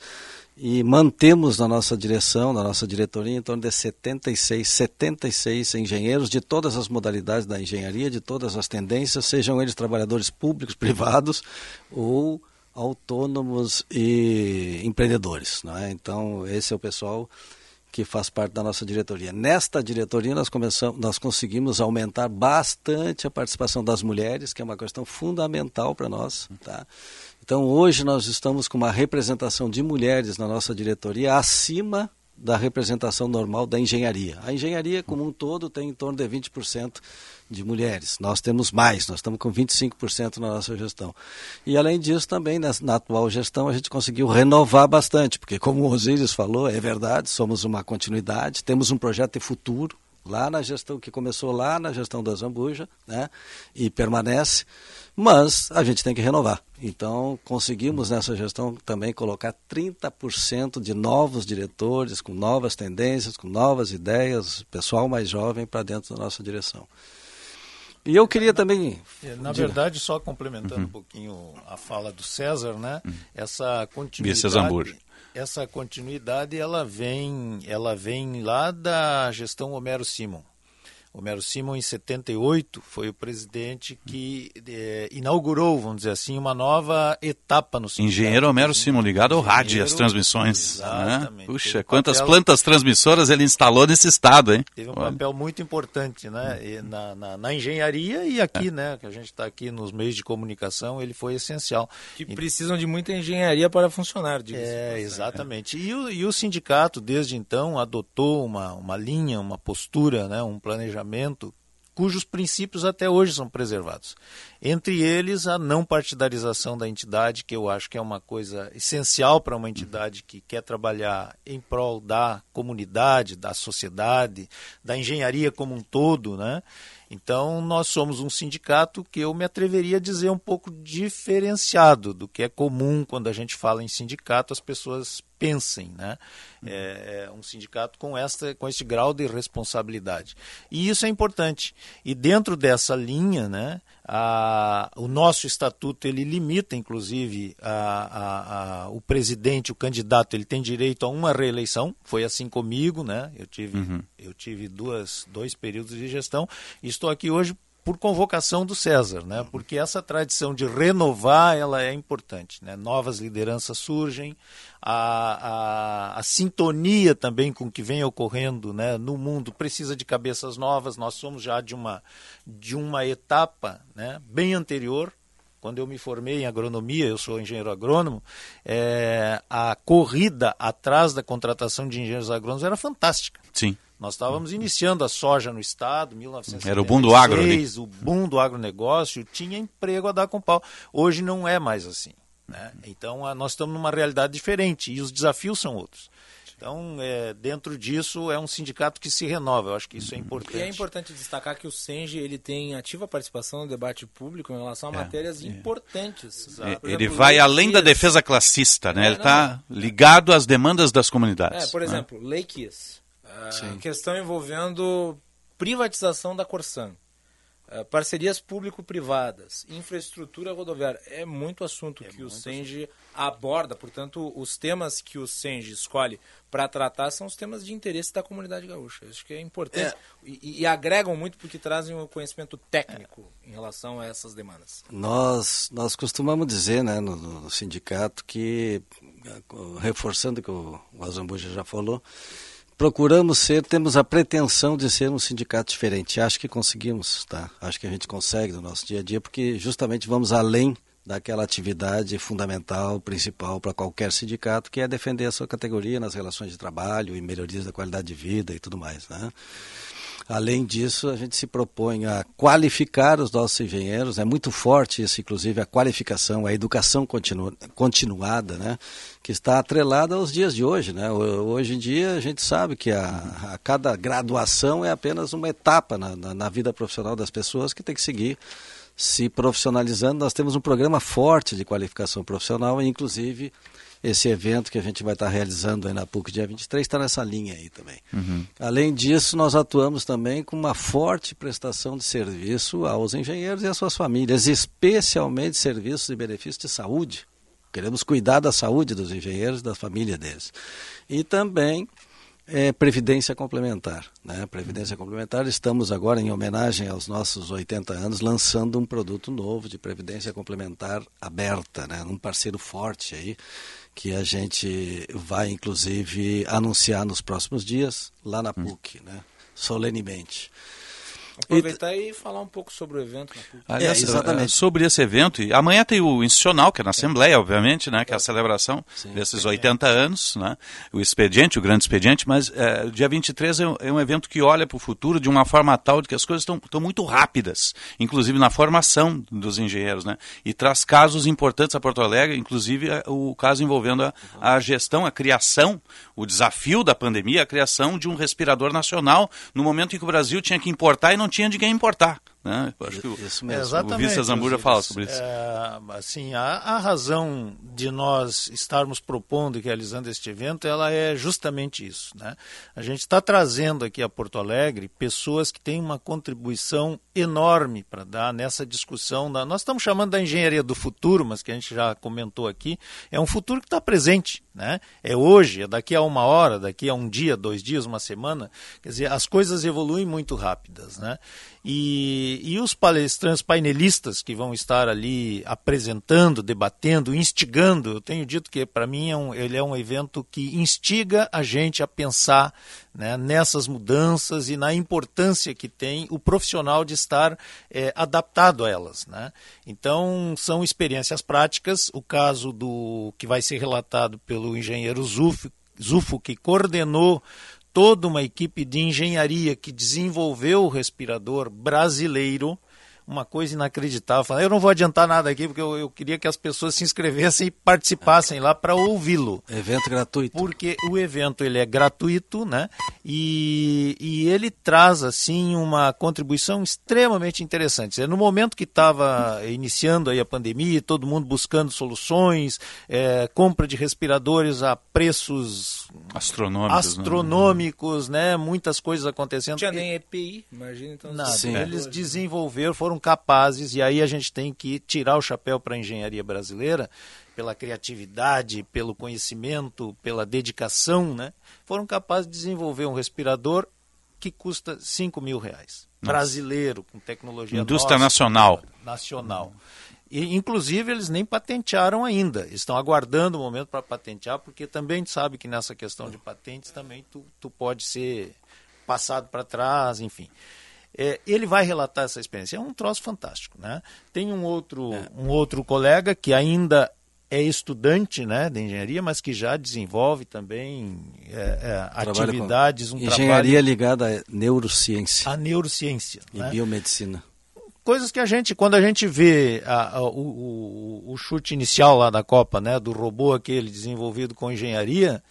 e mantemos na nossa direção, na nossa diretoria, em torno de 76, 76 engenheiros de todas as modalidades da engenharia, de todas as tendências, sejam eles trabalhadores públicos, [LAUGHS] privados ou autônomos e empreendedores. É? Então, esse é o pessoal que faz parte da nossa diretoria. Nesta diretoria, nós, começamos, nós conseguimos aumentar bastante a participação das mulheres, que é uma questão fundamental para nós. Tá? Então, hoje, nós estamos com uma representação de mulheres na nossa diretoria acima da representação normal da engenharia. A engenharia, como um todo, tem em torno de 20% de mulheres. Nós temos mais, nós estamos com 25% na nossa gestão. E além disso, também na, na, atual gestão a gente conseguiu renovar bastante, porque como o Osíris falou, é verdade, somos uma continuidade, temos um projeto de futuro lá na gestão que começou lá na gestão da Zambuja, né? E permanece, mas a gente tem que renovar. Então, conseguimos nessa gestão também colocar 30% de novos diretores, com novas tendências, com novas ideias, pessoal mais jovem para dentro da nossa direção. E eu queria também. É, na verdade, só complementando uhum. um pouquinho a fala do César, né? Uhum. Essa continuidade. Essa continuidade ela vem, ela vem lá da gestão Homero Simon. Homero Simon, em 78, foi o presidente que é, inaugurou, vamos dizer assim, uma nova etapa no sindicato. Engenheiro Homero Simon, ligado ao rádio e às transmissões. Né? Exatamente. Né? Puxa, quantas papel, plantas transmissoras ele instalou nesse estado, hein? Teve um papel muito importante né? Na, na, na, engenharia e aqui, é. né? Que a gente está aqui nos meios de comunicação, ele foi essencial. Que e, precisam de muita engenharia para funcionar, É, exatamente. E o, e o sindicato, desde então, adotou uma, uma linha, uma postura, né? um planejamento cujos princípios até hoje são preservados. Entre eles, a não partidarização da entidade, que eu acho que é uma coisa essencial para uma entidade que quer trabalhar em prol da comunidade, da sociedade, da engenharia como um todo, né? Então, nós somos um sindicato que eu me atreveria a dizer um pouco diferenciado do que é comum quando a gente fala em sindicato, as pessoas pensem, né? É, é um sindicato com esta, com este grau de responsabilidade. E isso é importante. E dentro dessa linha, né? A, o nosso estatuto ele limita, inclusive, a, a, o presidente, o candidato, ele tem direito a uma reeleição. Foi assim comigo, né? Eu tive, uhum. eu tive duas, dois períodos de gestão e estou aqui hoje por convocação do César, né? Porque essa tradição de renovar ela é importante, né? Novas lideranças surgem, a, a, a, sintonia também com o que vem ocorrendo, né? No mundo precisa de cabeças novas. Nós somos já de uma de uma etapa, né? Bem anterior. Quando eu me formei em agronomia, eu sou engenheiro agrônomo, é, a corrida atrás da contratação de engenheiros agrônomos era fantástica. Sim. Nós estávamos iniciando a soja no estado, 1976. Era o boom do agro, né? O boom do agronegócio, tinha emprego a dar com pau. Hoje não é mais assim. Né? Então, a, nós estamos numa realidade diferente e os desafios são outros. Então, é, dentro disso, é um sindicato que se renova. Eu acho que isso é E importante. é importante destacar que o Senge ele tem ativa participação no debate público em relação a É, matérias importantes. É, Por Ele exemplo, vai lei além da defesa classista, né? É, Ele está ligado às demandas das comunidades. É, por né? exemplo, Lei Kiss. Ah, Sim. questão envolvendo privatização da Corsan. Ah, parcerias público-privadas, infraestrutura rodoviária. É muito assunto que o Senge aborda, portanto, os temas que o Senge escolhe para tratar são os temas de interesse da comunidade gaúcha. Acho que é importante. E, e agregam muito porque trazem o conhecimento técnico em relação a essas demandas. Nós, nós costumamos dizer né, no, no sindicato que, reforçando o que o, o Azambuja já falou, procuramos ser, temos a pretensão de ser um sindicato diferente. Acho que conseguimos, tá? Acho que a gente consegue no nosso dia a dia, porque justamente vamos além daquela atividade fundamental, principal para qualquer sindicato, que é defender a sua categoria nas relações de trabalho e melhorias da qualidade de vida e tudo mais, né? Além disso, a gente se propõe a qualificar os nossos engenheiros, é muito forte isso, inclusive, a qualificação, a educação continu, continuada, né? que está atrelada aos dias de hoje. Né? Hoje em dia, a gente sabe que a, a cada graduação é apenas uma etapa na, na, na vida profissional das pessoas que tem que seguir se profissionalizando. Nós temos um programa forte de qualificação profissional, inclusive esse evento que a gente vai estar realizando aí na PUC dia 23 está nessa linha aí também. Uhum. Além disso, nós atuamos também com uma forte prestação de serviço aos engenheiros e às suas famílias, especialmente serviços e benefícios de saúde. Queremos cuidar da saúde dos engenheiros e da família deles. E também é, previdência complementar. Né? Previdência complementar, estamos agora, em homenagem aos nossos 80 anos, lançando um produto novo de previdência complementar aberta, né? um parceiro forte aí, que a gente vai, inclusive, anunciar nos próximos dias, lá na PUC, né? solenemente. Aproveitar e, e falar um pouco sobre o evento na PUC. Aliás, é, exatamente. Sobre esse evento, e amanhã tem o institucional, que é na Assembleia, obviamente, né, que é a celebração Sim, desses 80 anos, né, o expediente, o grande expediente, mas é, dia 23 é um, é um evento que olha para o futuro de uma forma tal de que as coisas estão muito rápidas, inclusive na formação dos engenheiros, né, e traz casos importantes a Porto Alegre, inclusive o caso envolvendo a, a gestão, a criação, o desafio da pandemia, a criação de um respirador nacional, no momento em que o Brasil tinha que importar e não tinha de quem importar. Né? Acho que o, isso mesmo. o vice Zambuja fala sobre isso. É, assim, a, a, razão de nós estarmos propondo e realizando este evento, ela é justamente isso. Né? A gente está trazendo aqui a Porto Alegre pessoas que têm uma contribuição enorme para dar nessa discussão. Da, nós estamos chamando da engenharia do futuro, mas que a gente já comentou aqui, é um futuro que está presente. Né? É hoje, é daqui a uma hora, daqui a um dia, dois dias, uma semana. Quer dizer, as coisas evoluem muito rápidas. Né? E, e os palestrantes painelistas que vão estar ali apresentando, debatendo, instigando, eu tenho dito que para mim é um, ele é um evento que instiga a gente a pensar né, nessas mudanças e na importância que tem o profissional de estar é, adaptado a elas. Né? Então, são experiências práticas. O caso do que vai ser relatado pelo engenheiro Zufo, Zufo que coordenou toda uma equipe de engenharia que desenvolveu o respirador brasileiro, uma coisa inacreditável. Eu não vou adiantar nada aqui, porque eu, eu queria que as pessoas se inscrevessem e participassem lá para ouvi-lo. Evento gratuito. Porque o evento ele é gratuito, né? E, e ele traz, assim, uma contribuição extremamente interessante. No momento que estava iniciando aí a pandemia, todo mundo buscando soluções, é, compra de respiradores a preços astronômicos, astronômicos né? né? Muitas coisas acontecendo. Não tinha nem EPI, imagina então. Nada. Sim. Eles desenvolveram, foram capazes, e aí a gente tem que tirar o chapéu para a engenharia brasileira, pela criatividade, pelo conhecimento, pela dedicação, né? Foram capazes de desenvolver um respirador que custa 5 mil reais. Nossa. Brasileiro, com tecnologia Indústria nossa, nacional. Nacional. E, inclusive, eles nem patentearam ainda. Estão aguardando o momento para patentear, porque também sabe que nessa questão de patentes também tu, tu pode ser passado para trás, enfim. É, ele vai relatar essa experiência. É um troço fantástico. Né? Tem um outro, é. um outro colega que ainda é estudante né, de engenharia, mas que já desenvolve também é, é, atividades. Um engenharia trabalho... ligada à neurociência. A neurociência. E né? biomedicina coisas que a gente, quando a gente vê a, a, o, o, o, chute inicial lá da Copa, né, do robô aquele desenvolvido com engenharia,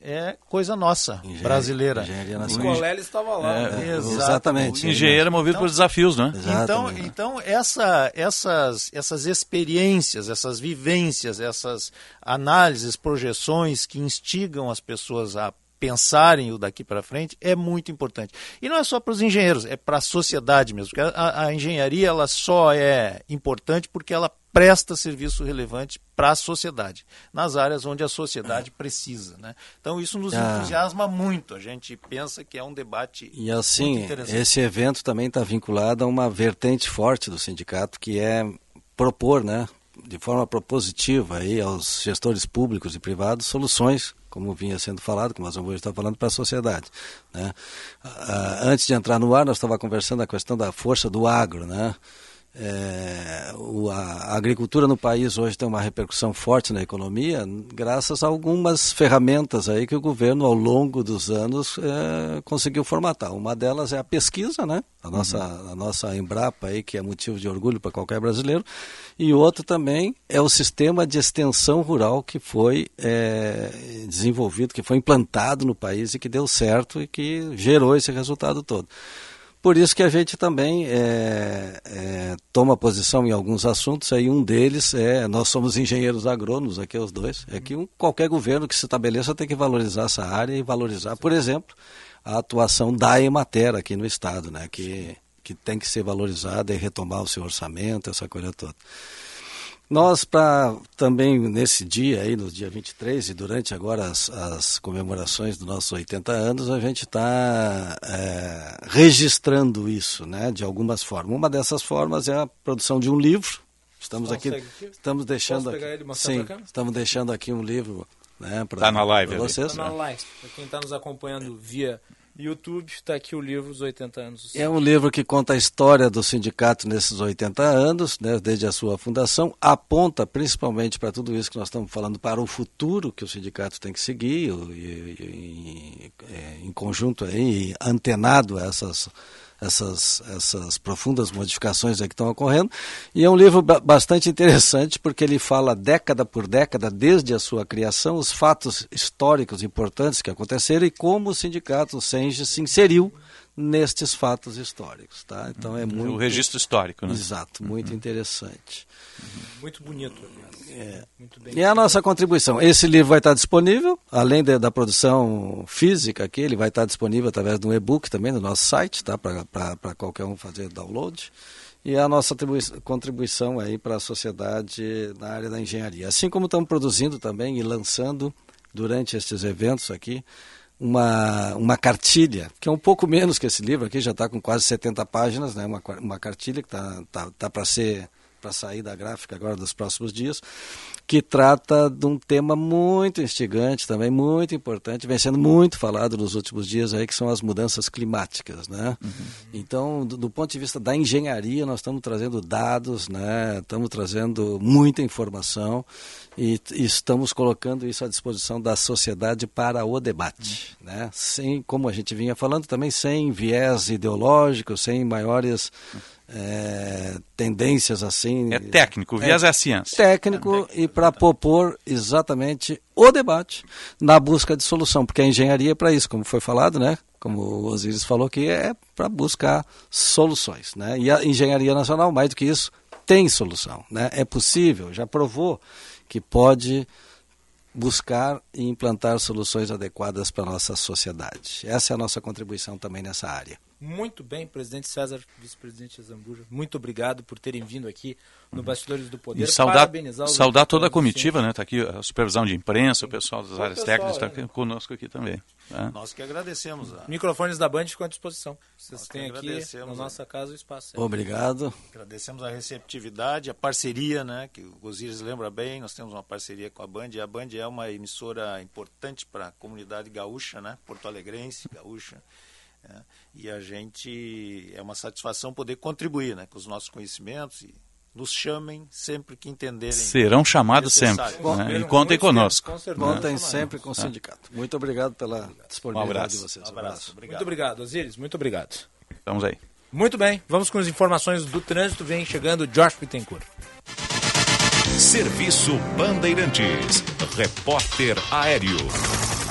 é coisa nossa, Engenharia- brasileira. engenharia O nacional. Colela estava lá. É, né? Exatamente. O engenheiro é movido por desafios, né? Então, Exatamente. então essa, essas, essas experiências, essas vivências, essas análises, projeções que instigam as pessoas a pensarem o daqui para frente é muito importante. E não é só para os engenheiros, é para a sociedade mesmo. Porque a, a engenharia ela só é importante porque ela presta serviço relevante para a sociedade, nas áreas onde a sociedade precisa. Né? Então isso nos Ah. entusiasma muito. A gente pensa que é um debate E assim, interessante. esse evento também está vinculado a uma vertente forte do sindicato, que é propor, né, de forma propositiva aí aos gestores públicos e privados soluções, como vinha sendo falado, como nós vamos estar falando para a sociedade. Né? Ah, antes de entrar no ar, nós estávamos conversando a questão da força do agro, né? É, a, agricultura no país hoje tem uma repercussão forte na economia, graças a algumas ferramentas aí que o governo, ao longo dos anos, é, conseguiu formatar. Uma delas é a pesquisa, né? A nossa, a nossa Embrapa aí, que é motivo de orgulho para qualquer brasileiro. E outro também é o sistema de extensão rural que foi é, desenvolvido, que foi implantado no país e que deu certo e que gerou esse resultado todo. Por isso que a gente também é, é, toma posição em alguns assuntos, aí um deles é, nós somos engenheiros agrônomos aqui os dois, é que um, qualquer governo que se estabeleça tem que valorizar essa área e valorizar, por exemplo, a atuação da Emater aqui no Estado, né, que, que tem que ser valorizada e retomar o seu orçamento, essa coisa toda. Nós, para também nesse dia aí, no dia 23, e durante agora as, as comemorações dos nossos 80 anos, a gente está é, registrando isso, né, de algumas formas. Uma dessas formas é a produção de um livro. Estamos aqui, Consegue aqui? estamos deixando Posso pegar aqui, sim, pra cá? estamos deixando aqui um livro, né, para Tá na live vocês. Tá na live. Pra quem está nos acompanhando via YouTube, está aqui o livro Os 80 Anos. É um livro que conta a história do sindicato nesses 80 anos, né, desde a sua fundação, aponta principalmente para tudo isso que nós estamos falando, para o futuro que o sindicato tem que seguir, o- e- e- é, em conjunto aí, antenado a essas, essas, essas profundas modificações que estão ocorrendo. E é um livro ba- bastante interessante, porque ele fala década por década, desde a sua criação, os fatos históricos importantes que aconteceram e como o sindicato, SENGE, se inseriu nestes fatos históricos. Tá? Então é muito... O registro histórico, né? Exato, muito interessante. Muito bonito, aliás. É. Muito bem. E a nossa contribuição. Esse livro vai estar disponível, além de- da produção física aqui, ele vai estar disponível através de um e-book também no nosso site, tá? para qualquer um fazer download. E a nossa contribuição aí para a sociedade na área da engenharia. Assim como estamos produzindo também e lançando durante estes eventos aqui uma, uma cartilha, que é um pouco menos que esse livro aqui, já está com quase 70 páginas, né? uma, uma cartilha que está tá, tá para ser para sair da gráfica agora dos próximos dias, que trata de um tema muito instigante também, muito importante, vem sendo muito falado nos últimos dias aí, que são as mudanças climáticas, né? Então, do, do ponto de vista da engenharia, nós estamos trazendo dados, né? Estamos trazendo muita informação e, e estamos colocando isso à disposição da sociedade para o debate, né? Sem, como a gente vinha falando, também sem viés ideológico, sem maiores é, tendências assim. É técnico, viés é a ciência. Técnico e para propor exatamente o debate na busca de solução, porque a engenharia é para isso, como foi falado, né? Como o Osiris falou que é para buscar soluções, né? E a engenharia nacional, mais do que isso, tem solução, né? É possível, já provou que pode buscar e implantar soluções adequadas para a nossa sociedade. Essa é a nossa contribuição também nessa área. Muito bem, presidente César, vice-presidente Zambuja. Muito obrigado por terem vindo aqui no Bastidores do Poder. E saudar, saudar toda a comitiva, né? Está aqui a supervisão de imprensa, o pessoal das áreas pessoal, técnicas está é. conosco aqui também. tá? Nós que agradecemos. A... Microfones da Band ficam à disposição. Vocês Nós têm aqui na né? nossa casa o espaço. Obrigado. Agradecemos a receptividade, a parceria, né? Que o Osiris lembra bem, nós temos uma parceria com a Band, e a Band é uma emissora importante para a comunidade gaúcha, né? Porto Alegrense, gaúcha. Né? E a gente é uma satisfação poder contribuir, né? Com os nossos conhecimentos e nos chamem sempre que entenderem. Serão chamados sempre. né? E contem conosco. Contem né? sempre com o Tá. sindicato. Muito obrigado pela disponibilidade Um abraço. de vocês. Um abraço. Muito obrigado, Osiris. Muito obrigado. Vamos aí. Muito bem, vamos com as informações do trânsito. Vem chegando Josh Pittencourt. Serviço Bandeirantes. Repórter Aéreo.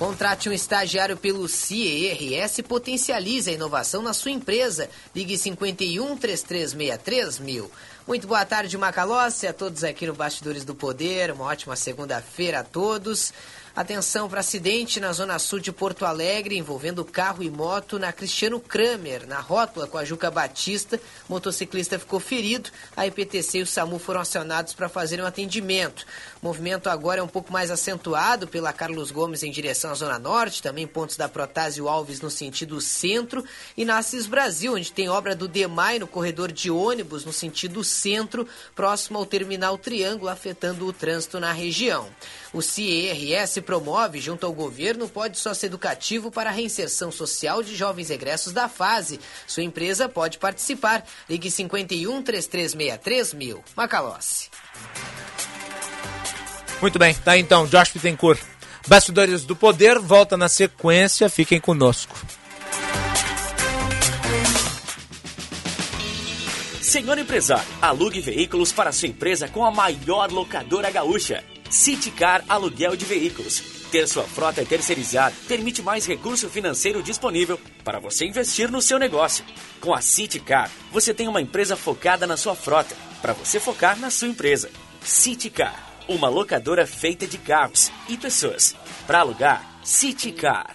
Contrate um estagiário pelo CIERS e potencialize a inovação na sua empresa. Ligue 51 3363 mil. Muito boa tarde, Macalossi, a todos aqui no Bastidores do Poder. Uma ótima segunda-feira a todos. Atenção para acidente na zona sul de Porto Alegre envolvendo carro e moto na Cristiano Kramer, na rótula com a Juca Batista. O motociclista ficou ferido. A IPTC e o SAMU foram acionados para fazer um atendimento. O movimento agora é um pouco mais acentuado pela Carlos Gomes em direção à Zona Norte, também pontos da Protásio Alves no sentido centro, e na Assis Brasil, onde tem obra do DEMAI no corredor de ônibus no sentido centro, próximo ao terminal Triângulo, afetando o trânsito na região. O CIRS promove, junto ao governo, pode sócio educativo para a reinserção social de jovens egressos da fase. Sua empresa pode participar. Ligue 51 3363 mil. Macalossi. Muito bem, tá então, Josh Bittencourt. Bastidores do Poder volta na sequência, fiquem conosco. Senhor empresário, alugue veículos para sua empresa com a maior locadora gaúcha. Citicar Aluguel de Veículos. Ter sua frota terceirizada permite mais recurso financeiro disponível para você investir no seu negócio. Com a Citicar, você tem uma empresa focada na sua frota, para você focar na sua empresa. Citicar, uma locadora feita de carros e pessoas. Para alugar, Citicar.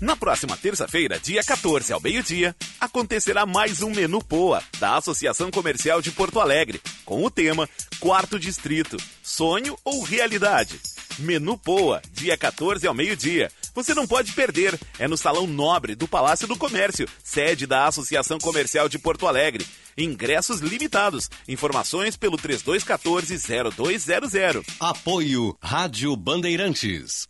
Na próxima terça-feira, dia 14 ao meio-dia, acontecerá mais um Menu Poa, da Associação Comercial de Porto Alegre, com o tema Quarto Distrito, Sonho ou Realidade? Menu Poa, dia 14 ao meio-dia. Você não pode perder, é no Salão Nobre do Palácio do Comércio, sede da Associação Comercial de Porto Alegre. Ingressos limitados. Informações pelo 3214-0200. Apoio Rádio Bandeirantes.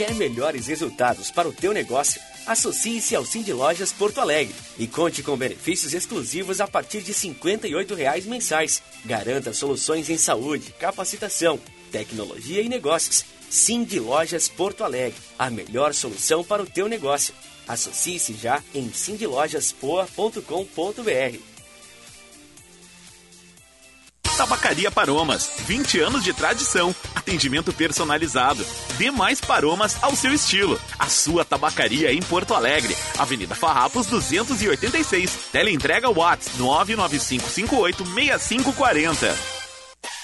Quer melhores resultados para o teu negócio? Associe-se ao Cindy Lojas Porto Alegre e conte com benefícios exclusivos a partir de 58 reais mensais. Garanta soluções em saúde, capacitação, tecnologia e negócios. Cindy Lojas Porto Alegre, a melhor solução para o teu negócio. Associe-se já em cindylojaspoa.com.br. Tabacaria Paromas, 20 anos de tradição, atendimento personalizado. Dê mais paromas ao seu estilo. A sua tabacaria em Porto Alegre, Avenida Farrapos 286. Teleentrega Whats 995586540.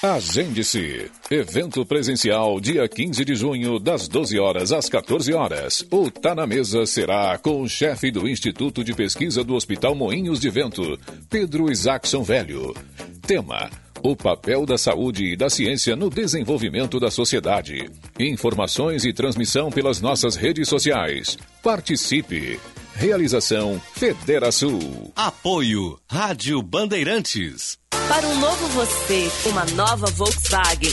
Agende-se. Evento presencial dia 15 de junho, das 12 horas às 14 horas. O Tá na Mesa será com o chefe do Instituto de Pesquisa do Hospital Moinhos de Vento, Pedro Isaacson Velho. Tema: o papel da saúde e da ciência no desenvolvimento da sociedade. Informações e transmissão pelas nossas redes sociais. Participe. Realização Federação. Apoio Rádio Bandeirantes. Para um novo você, uma nova Volkswagen.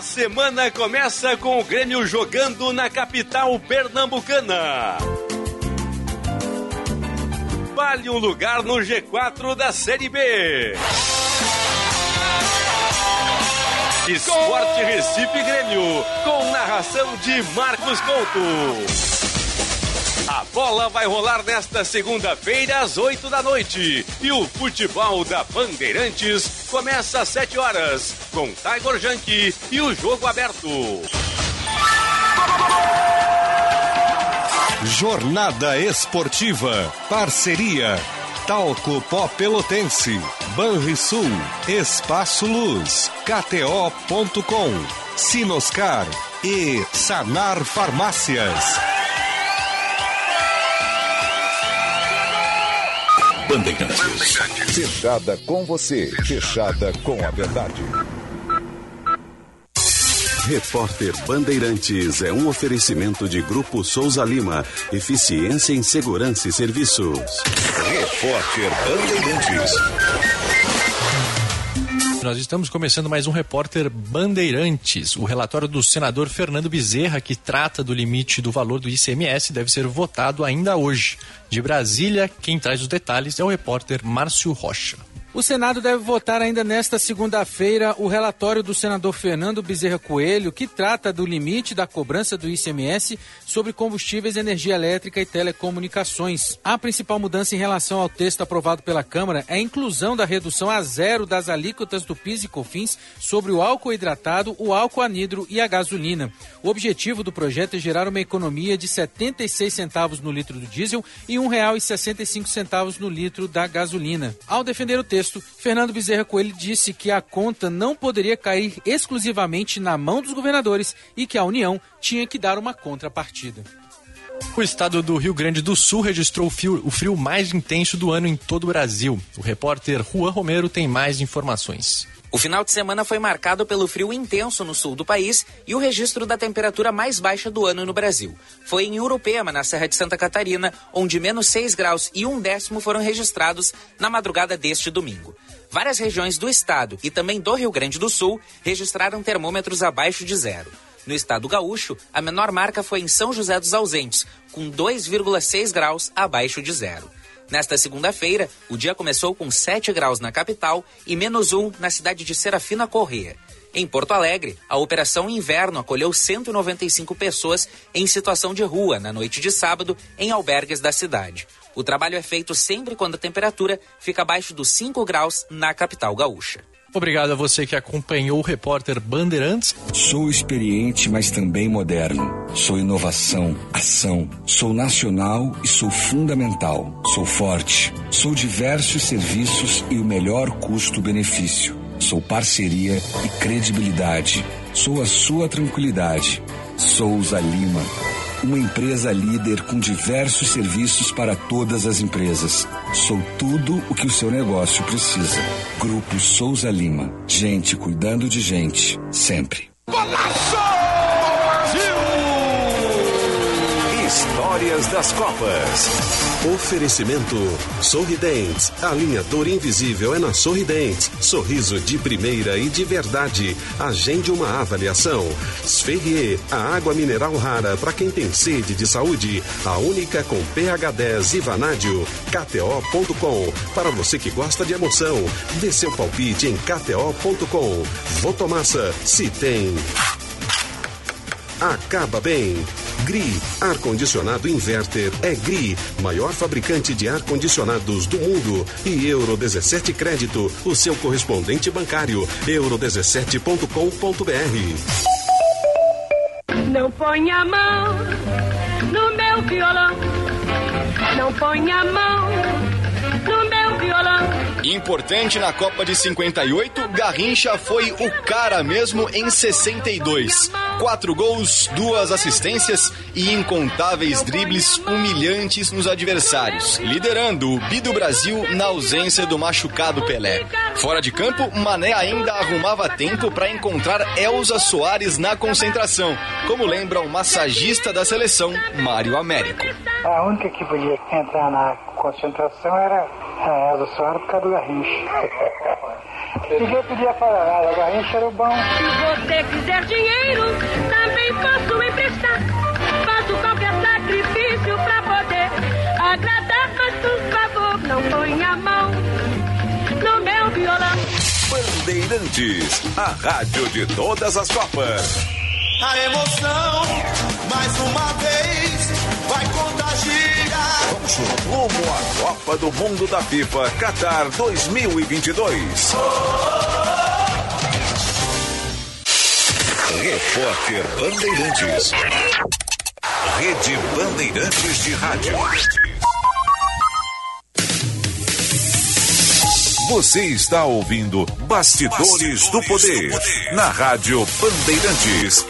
A semana começa com o Grêmio jogando na capital pernambucana. vale um lugar no G4 da Série B. Esporte Recife Grêmio, com narração de Marcos Couto. A bola vai rolar nesta segunda-feira às 8 da noite. E o futebol da Bandeirantes começa às 7 horas, com Tiger Junk e o jogo aberto. Jornada Esportiva. Parceria. Talco Pó Pelotense. Banrisul. Espaço Luz. KTO.com. Sinoscar. E Sanar Farmácias. Bandeirantes. Fechada com você. Fechada com a verdade. Repórter Bandeirantes é um oferecimento de Grupo Souza Lima. Eficiência em Segurança e Serviços. Repórter Bandeirantes. Nós estamos começando mais um repórter Bandeirantes. O relatório do senador Fernando Bezerra, que trata do limite do valor do ICMS, deve ser votado ainda hoje. De Brasília, quem traz os detalhes é o repórter Márcio Rocha. O Senado deve votar ainda nesta segunda-feira o relatório do senador Fernando Bezerra Coelho, que trata do limite da cobrança do ICMS sobre combustíveis, energia elétrica e telecomunicações. A principal mudança em relação ao texto aprovado pela Câmara é a inclusão da redução a zero das alíquotas do PIS e COFINS sobre o álcool hidratado, o álcool anidro e a gasolina. O objetivo do projeto é gerar uma economia de 76 centavos no litro do diesel e R$ 1,65 no litro da gasolina. Ao defender o texto, texto, Fernando Bezerra Coelho disse que a conta não poderia cair exclusivamente na mão dos governadores e que a União tinha que dar uma contrapartida. O estado do Rio Grande do Sul registrou o frio, o frio mais intenso do ano em todo o Brasil. O repórter Juan Romero tem mais informações. O final de semana foi marcado pelo frio intenso no sul do país e o registro da temperatura mais baixa do ano no Brasil. Foi em Urupema, na Serra de Santa Catarina, onde menos 6 graus e um décimo foram registrados na madrugada deste domingo. Várias regiões do estado e também do Rio Grande do Sul registraram termômetros abaixo de zero. No estado gaúcho, a menor marca foi em São José dos Ausentes, com 2,6 graus abaixo de zero. Nesta segunda-feira, o dia começou com 7 graus na capital e menos 1 na cidade de Serafina Corrêa. Em Porto Alegre, a Operação Inverno acolheu 195 pessoas em situação de rua na noite de sábado em albergues da cidade. O trabalho é feito sempre quando a temperatura fica abaixo dos 5 graus na capital gaúcha. Obrigado a você que acompanhou o repórter Bandeirantes. Sou experiente, mas também moderno. Sou inovação, ação. Sou nacional e sou fundamental. Sou forte. Sou diversos serviços e o melhor custo-benefício. Sou parceria e credibilidade. Sou a sua tranquilidade. Souza Lima uma empresa líder com diversos serviços para todas as empresas. Sou tudo o que o seu negócio precisa. Grupo Souza Lima. Gente cuidando de gente. Sempre. Golaço! Histórias das Copas. Oferecimento Sorridentes. Alinhador invisível é na Sorridentes. Sorriso de primeira e de verdade. Agende uma avaliação. Sferrier, a água mineral rara para quem tem sede de saúde. A única com pH 10 e vanádio. KTO.com. Para você que gosta de emoção. Dê seu palpite em KTO.com. Votomassa, se tem. Acaba bem. GRI, ar-condicionado inverter é GRI, maior fabricante de ar-condicionados do mundo. E Euro 17 Crédito, o seu correspondente bancário, euro17.com.br. Não ponha a mão no meu violão, não ponha a mão no meu violão. Importante na Copa de 58, Garrincha foi o cara mesmo em 62. Quatro gols, duas assistências e incontáveis dribles humilhantes nos adversários, liderando o Bi do Brasil na ausência do machucado Pelé. Fora de campo, Mané ainda arrumava tempo para encontrar Elza Soares na concentração, como lembra o massagista da seleção, Mário Américo. A única que podia entrar na concentração era a Elza Soares por causa do Garrincha. [LAUGHS] Ninguém podia falar nada, Garrincha era o bom. Se você quiser dinheiro, também posso emprestar. Faço qualquer sacrifício pra poder agradar, mas por favor, não ponha a mão no meu violão. Bandeirantes, a rádio de todas as Copas. A emoção, mais uma vez, vai contagiar. Vamos rumo à Copa do Mundo da FIFA Qatar 2022. Repórter Bandeirantes. Rede Bandeirantes de Rádio. Você está ouvindo Bastidores, do, Poder, na Rádio Bandeirantes.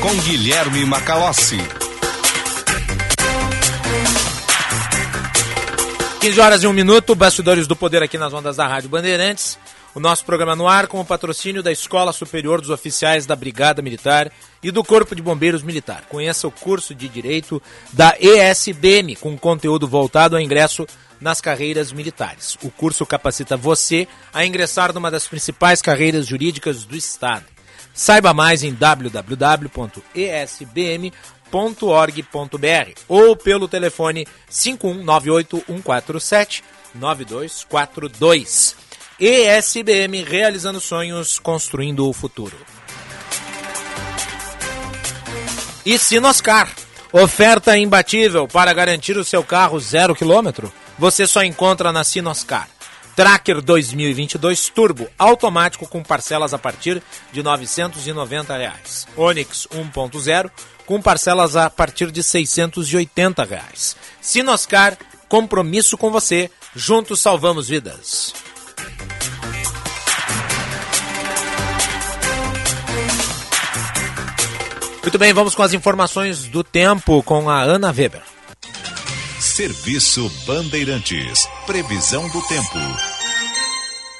Com Guilherme Macalossi. 15 horas e 1 minuto, Bastidores do Poder aqui nas ondas da Rádio Bandeirantes. O nosso programa no ar com o patrocínio da Escola Superior dos Oficiais da Brigada Militar e do Corpo de Bombeiros Militar. Conheça o curso de Direito da ESBM, com conteúdo voltado ao ingresso nas carreiras militares. O curso capacita você a ingressar numa das principais carreiras jurídicas do Estado. Saiba mais em www.esbm.org.br ou pelo telefone 51981479242. ESBM realizando sonhos, construindo o futuro. E Sinoscar, oferta imbatível para garantir o seu carro zero quilômetro. Você só encontra na Sinoscar. Tracker 2022 Turbo, automático com parcelas a partir de 990 reais. Onix 1.0 com parcelas a partir de 680 reais. Sinoscar, compromisso com você. Juntos salvamos vidas. Muito bem, vamos com as informações do tempo com a Ana Weber. Serviço Bandeirantes. Previsão do tempo.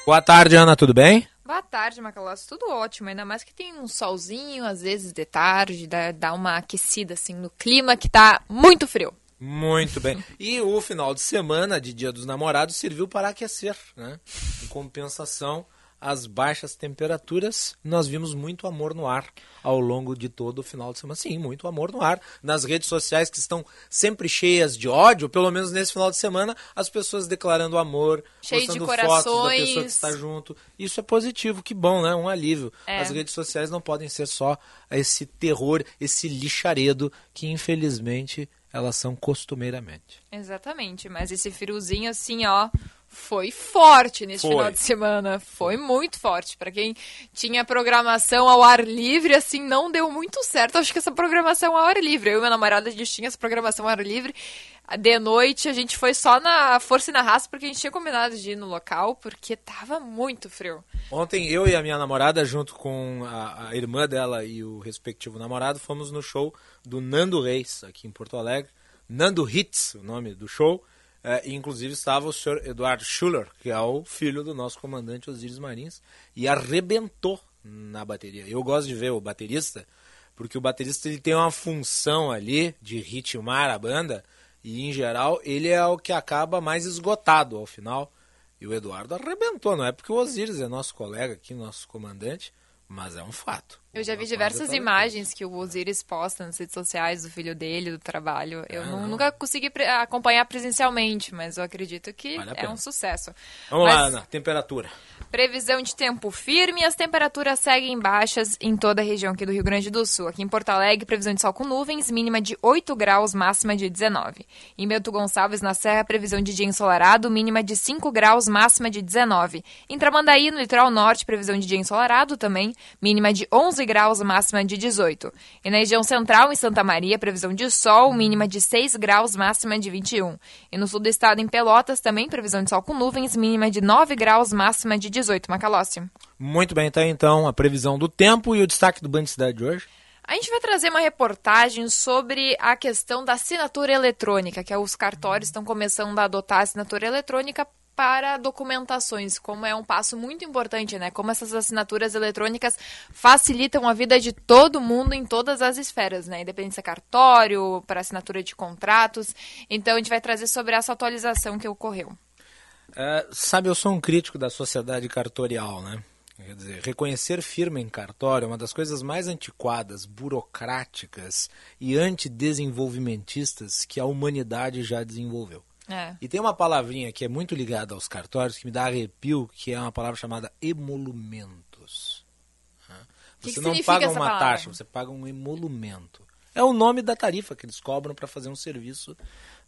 Boa tarde, Ana, tudo bem? Boa tarde, Macalossi. Tudo ótimo, ainda mais que tem um solzinho, às vezes de tarde, dá, dá uma aquecida assim no clima que tá muito frio. Muito bem. E o final de semana de Dia dos Namorados serviu para aquecer, né? Em compensação às baixas temperaturas, nós vimos muito amor no ar ao longo de todo o final de semana. Sim, muito amor no ar. Nas redes sociais que estão sempre cheias de ódio, pelo menos nesse final de semana, as pessoas declarando amor, Cheio de postando corações. fotos da pessoa que está junto. Isso é positivo, que bom, né? Um alívio. É. As redes sociais não podem ser só esse terror, esse lixaredo que infelizmente elas são costumeiramente. Exatamente, mas esse friozinho assim, ó, foi forte nesse Foi. final de semana. Foi muito forte. Pra quem tinha programação ao ar livre, assim, não deu muito certo. Acho que essa programação ao ar livre. Eu e meu namorado, a gente tinha essa programação ao ar livre. De noite, a gente foi só na força e na raça, porque a gente tinha combinado de ir no local, porque tava muito frio. Ontem eu e a minha namorada, junto com a, a irmã dela e o respectivo namorado, fomos no show do Nando Reis, aqui em Porto Alegre. Nando Hits, o nome do show. É, inclusive estava o senhor Eduardo Schuller, que é o filho do nosso comandante Osíris Marins, e arrebentou na bateria. Eu gosto de ver o baterista, porque o baterista ele tem uma função ali de ritmar a banda, e em geral ele é o que acaba mais esgotado ao final. E o Eduardo arrebentou, não é porque o Osíris é nosso colega aqui, nosso comandante, mas é um fato. Eu já vi diversas imagens que o Osiris posta nas redes sociais do filho dele, do trabalho. Eu Ah, não. nunca consegui acompanhar presencialmente, mas eu acredito que Vale é um sucesso. Vamos Mas lá, Ana, temperatura. Previsão de tempo firme, as temperaturas seguem baixas em toda a região aqui do Rio Grande do Sul. Aqui em Porto Alegre, previsão de sol com nuvens, mínima de 8 graus, máxima de 19. Em Bento Gonçalves, na Serra, previsão de dia ensolarado, mínima de 5 graus, máxima de 19. Em Tramandaí, no litoral norte, previsão de dia ensolarado também, mínima de 11 graus, máxima de 18. E na região central, em Santa Maria, previsão de sol, mínima de 6 graus, máxima de 21. E no sul do estado, em Pelotas, também previsão de sol com nuvens, mínima de 9 graus, máxima de 18. Macalossi. Muito bem, tá então a previsão do tempo e o destaque do Band Cidade de hoje. A gente vai trazer uma reportagem sobre a questão da assinatura eletrônica, que é os cartórios estão começando a adotar a assinatura eletrônica para documentações, como é um passo muito importante, né? Como essas assinaturas eletrônicas facilitam a vida de todo mundo em todas as esferas, né? Independente se é cartório, para assinatura de contratos. Então a gente vai trazer sobre essa atualização que ocorreu. É, sabe, eu sou um crítico da sociedade cartorial, né? Quer dizer, reconhecer firma em cartório é uma das coisas mais antiquadas, burocráticas e antidesenvolvimentistas que a humanidade já desenvolveu. É. E tem uma palavrinha que é muito ligada aos cartórios, que me dá arrepio, que é uma palavra chamada emolumentos. Né? Que Você que não paga uma palavra? taxa, você paga um emolumento. É o nome da tarifa que eles cobram para fazer um serviço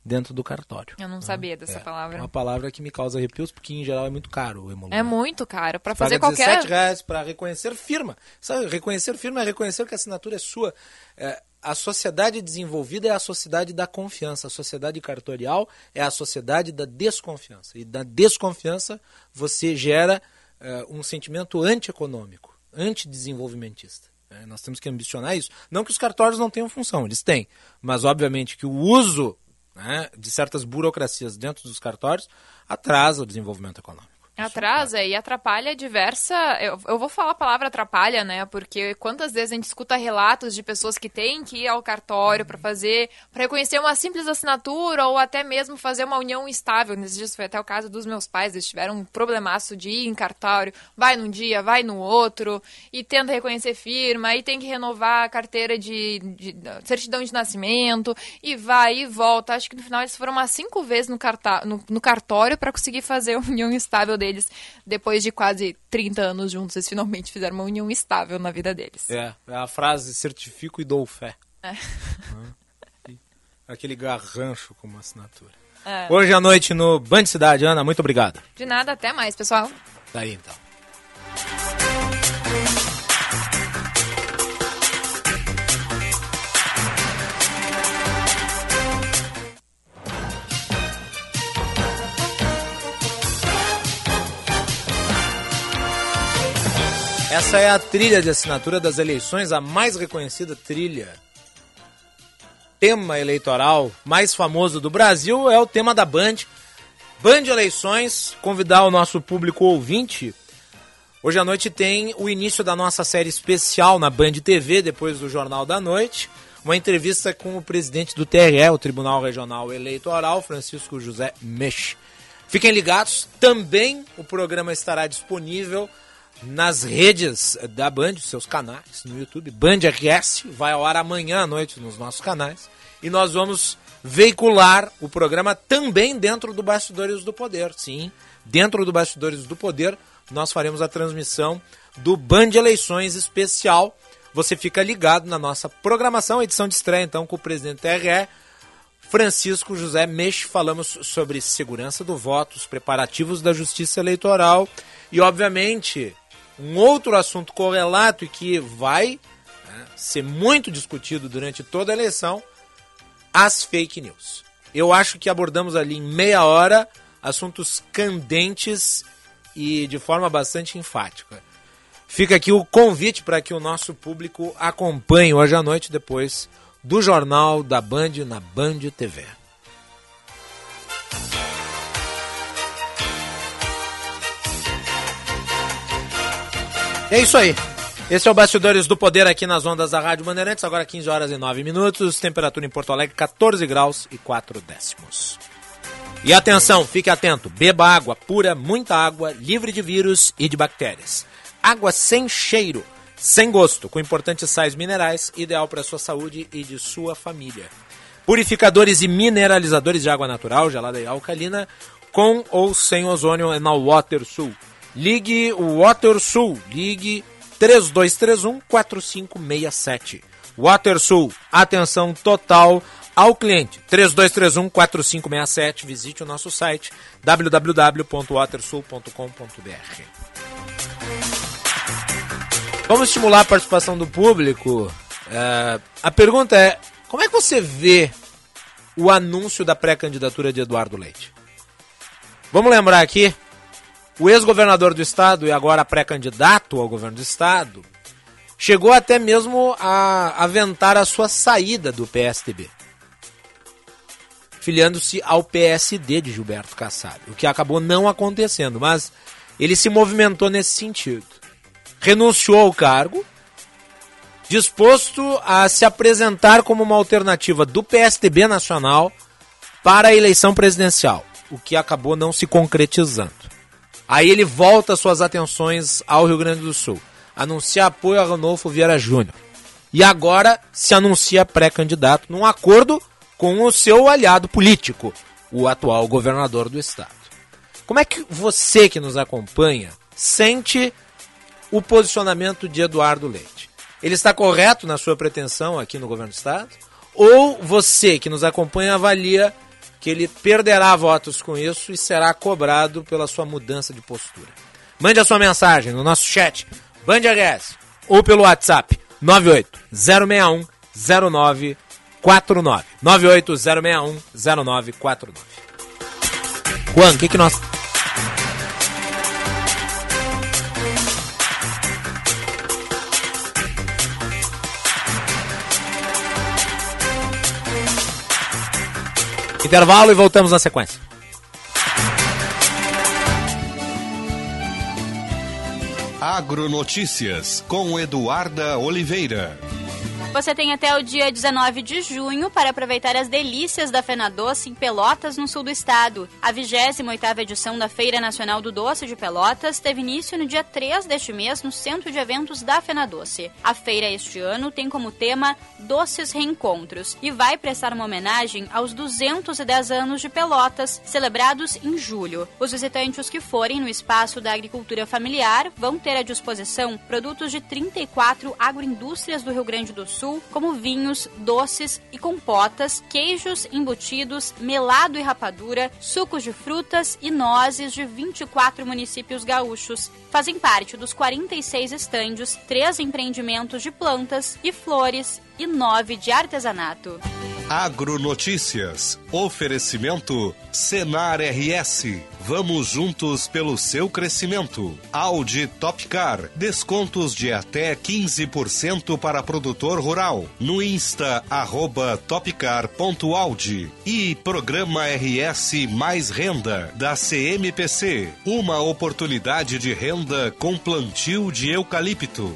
dentro do cartório. Eu não sabia dessa É palavra. uma palavra que me causa arrepios, porque em geral é muito caro o emolumento. É muito caro. Você fazer paga qualquer. 17 reais para reconhecer firma. Sabe, reconhecer firma é reconhecer que a assinatura é sua. É, a sociedade desenvolvida é a sociedade da confiança. A sociedade cartorial é a sociedade da desconfiança. E da desconfiança você gera é, um sentimento antieconômico, antidesenvolvimentista. É, nós temos que ambicionar isso. Não que os cartórios não tenham função, eles têm. Mas, obviamente, que o uso né, de certas burocracias dentro dos cartórios atrasa o desenvolvimento econômico. Atrasa e atrapalha diversa. Eu, eu vou falar a palavra atrapalha, né? Porque quantas vezes a gente escuta relatos de pessoas que têm que ir ao cartório para fazer, para reconhecer uma simples assinatura ou até mesmo fazer uma união estável. Nesses dias foi até o caso dos meus pais, eles tiveram um problemaço de ir em cartório, vai num dia, vai no outro, e tenta reconhecer firma, e tem que renovar a carteira de, de certidão de nascimento, e vai e volta. Acho que no final eles foram umas cinco vezes no, no, no cartório para conseguir fazer [LAUGHS] a união estável deles. Depois de quase 30 anos juntos, eles finalmente fizeram uma união estável na vida deles. É, é a frase certifico e dou fé. É. [LAUGHS] Aquele garrancho como assinatura. É. Hoje à noite no Band Cidade, Ana, muito obrigado. De nada, até mais, pessoal. Daí então. Essa é a trilha de assinatura das eleições, a mais reconhecida trilha. Tema eleitoral mais famoso do Brasil é o tema da Band. Band Eleições, convidar o nosso público ouvinte. Hoje à noite tem o início da nossa série especial na Band TV, depois do Jornal da Noite. Uma entrevista com o presidente do TRE, o Tribunal Regional Eleitoral, Francisco José Mech. Fiquem ligados, também o programa estará disponível nas redes da Band, seus canais, no YouTube. Band RS vai ao ar amanhã à noite nos nossos canais. E nós vamos veicular o programa também dentro do Bastidores do Poder. Sim, dentro do Bastidores do Poder, nós faremos a transmissão do Band Eleições Especial. Você fica ligado na nossa programação, edição de estreia, então, com o presidente TRE, Francisco José Meix. Falamos sobre segurança do voto, os preparativos da justiça eleitoral e, obviamente, um outro assunto correlato e que vai né, ser muito discutido durante toda a eleição, as fake news. Eu acho que abordamos ali em meia hora assuntos candentes e de forma bastante enfática. Fica aqui o convite para que o nosso público acompanhe hoje à noite, depois do Jornal da Band na Band TV. É isso aí. Esse é o Bastidores do Poder aqui nas ondas da Rádio Bandeirantes, agora 15 horas e 9 minutos, temperatura em Porto Alegre 14 graus e 4 décimos. E atenção, fique atento, beba água pura, muita água, livre de vírus e de bactérias. Água sem cheiro, sem gosto, com importantes sais minerais, ideal para sua saúde e de sua família. Purificadores e mineralizadores de água natural, gelada e alcalina, com ou sem ozônio é na WaterSul. Ligue o WaterSul, ligue 3231 4567. WaterSul, atenção total ao cliente. 3231 4567. Visite o nosso site www.watersul.com.br. Vamos estimular a participação do público. É, a pergunta é: como é que você vê o anúncio da pré-candidatura de Eduardo Leite? Vamos lembrar aqui o ex-governador do estado e agora pré-candidato ao governo do estado, chegou até mesmo a aventar a sua saída do PSDB, filiando-se ao PSD de Gilberto Kassab, o que acabou não acontecendo, mas ele se movimentou nesse sentido. Renunciou ao cargo, disposto a se apresentar como uma alternativa do PSDB nacional para a eleição presidencial, o que acabou não se concretizando. Aí ele volta suas atenções ao Rio Grande do Sul. Anuncia apoio a Ranolfo Vieira Júnior. E agora se anuncia pré-candidato num acordo com o seu aliado político, o atual governador do estado. Como é que você que nos acompanha sente o posicionamento de Eduardo Leite? Ele está correto na sua pretensão aqui no governo do estado? Ou você que nos acompanha avalia que ele perderá votos com isso e será cobrado pela sua mudança de postura? Mande a sua mensagem no nosso chat Band RS ou pelo WhatsApp 98061 0949 98061 0949 Juan, o que, que nós Intervalo e voltamos na sequência. Agronotícias com Eduarda Oliveira. Você tem até o dia 19 de junho para aproveitar as delícias da Fena Doce em Pelotas, no sul do estado. A 28ª edição da Feira Nacional do Doce de Pelotas teve início no dia 3 deste mês no Centro de Eventos da Fena Doce. A feira este ano tem como tema Doces Reencontros e vai prestar uma homenagem aos 210 anos de Pelotas, celebrados em julho. Os visitantes que forem no espaço da agricultura familiar vão ter à disposição produtos de 34 agroindústrias do Rio Grande do Sul, como vinhos, doces e compotas, queijos, embutidos, melado e rapadura, sucos de frutas e nozes de 24 municípios gaúchos. Fazem parte dos 46 estandes, três empreendimentos de plantas e flores e nove de artesanato. Agronotícias. Oferecimento Senar RS. Vamos juntos pelo seu crescimento. Audi Topcar. Descontos de até 15% para produtor rural. No Insta, arroba topcar.audi. E Programa RS Mais Renda, da CMPC. Uma oportunidade de renda com plantio de eucalipto.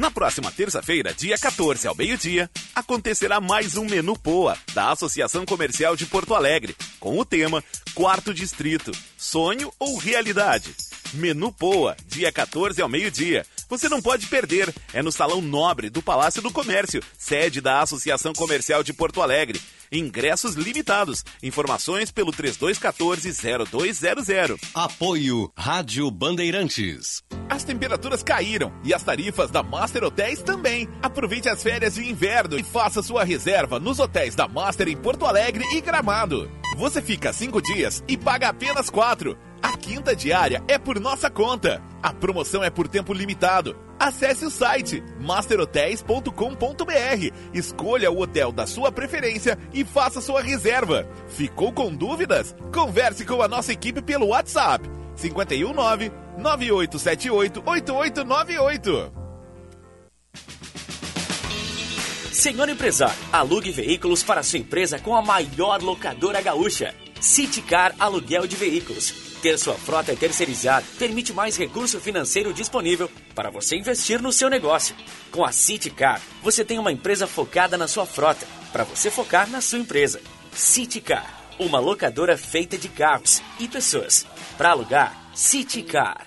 Na próxima terça-feira, dia 14 ao meio-dia, acontecerá mais um Menu Poa, da Associação Comercial de Porto Alegre, com o tema Quarto Distrito, Sonho ou Realidade? Menu Poa, dia 14 ao meio-dia. Você não pode perder, é no Salão Nobre do Palácio do Comércio, sede da Associação Comercial de Porto Alegre. Ingressos limitados. Informações pelo 3214-0200. Apoio Rádio Bandeirantes. As temperaturas caíram e as tarifas da Master Hotéis também. Aproveite as férias de inverno e faça sua reserva nos hotéis da Master em Porto Alegre e Gramado. Você fica cinco dias e paga apenas quatro. A quinta diária é por nossa conta. A promoção é por tempo limitado. Acesse o site masterhotels.com.br, escolha o hotel da sua preferência e faça sua reserva. Ficou com dúvidas? Converse com a nossa equipe pelo WhatsApp 519 9878 8898. Senhor empresário, alugue veículos para sua empresa com a maior locadora gaúcha. Citicar Aluguel de Veículos. Ter sua frota terceirizada permite mais recurso financeiro disponível para você investir no seu negócio. Com a Citicar, você tem uma empresa focada na sua frota, para você focar na sua empresa. Citicar, uma locadora feita de carros e pessoas. Para alugar, Citicar.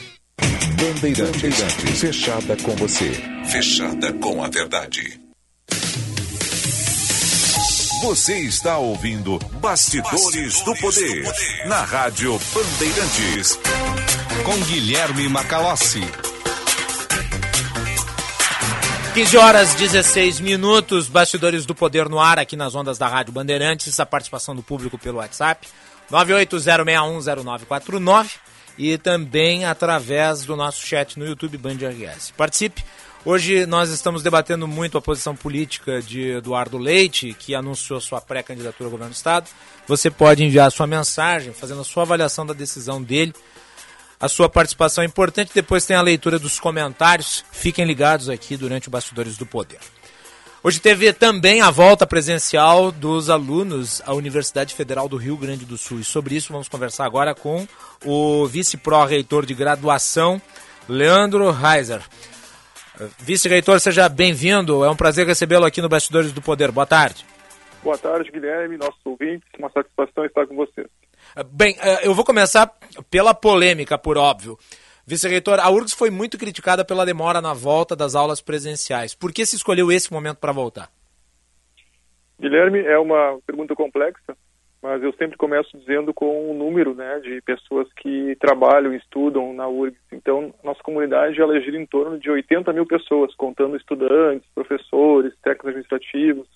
Bandeirantes, fechada com você. Fechada com a verdade. Você está ouvindo Bastidores, Bastidores do, poder, do Poder na Rádio Bandeirantes. Com Guilherme Macalossi. 15 horas 16 minutos, Bastidores do Poder no ar aqui nas ondas da Rádio Bandeirantes, a participação do público pelo WhatsApp 980610949 e também através do nosso chat no YouTube Band RS. Participe. Hoje nós estamos debatendo muito a posição política de Eduardo Leite, que anunciou sua pré-candidatura ao governo do estado. Você pode enviar sua mensagem, fazendo a sua avaliação da decisão dele. A sua participação é importante, depois tem a leitura dos comentários. Fiquem ligados aqui durante o Bastidores do Poder. Hoje teve também a volta presencial dos alunos à Universidade Federal do Rio Grande do Sul. E sobre isso vamos conversar agora com o vice-pró-reitor de graduação, Leandro Reiser. Vice-reitor, seja bem-vindo. É um prazer recebê-lo aqui no Bastidores do Poder. Boa tarde. Boa tarde, Guilherme, nossos ouvintes. Uma satisfação estar com vocês. Bem, eu vou começar pela polêmica, por óbvio. Vice-reitor, a URGS foi muito criticada pela demora na volta das aulas presenciais. Por que se escolheu esse momento para voltar? Guilherme, é uma pergunta complexa, mas eu sempre começo dizendo com o um número né, de pessoas que trabalham estudam na URGS. Então, nossa comunidade ela gira em torno de 80 mil pessoas, contando estudantes, professores, técnicos administrativos,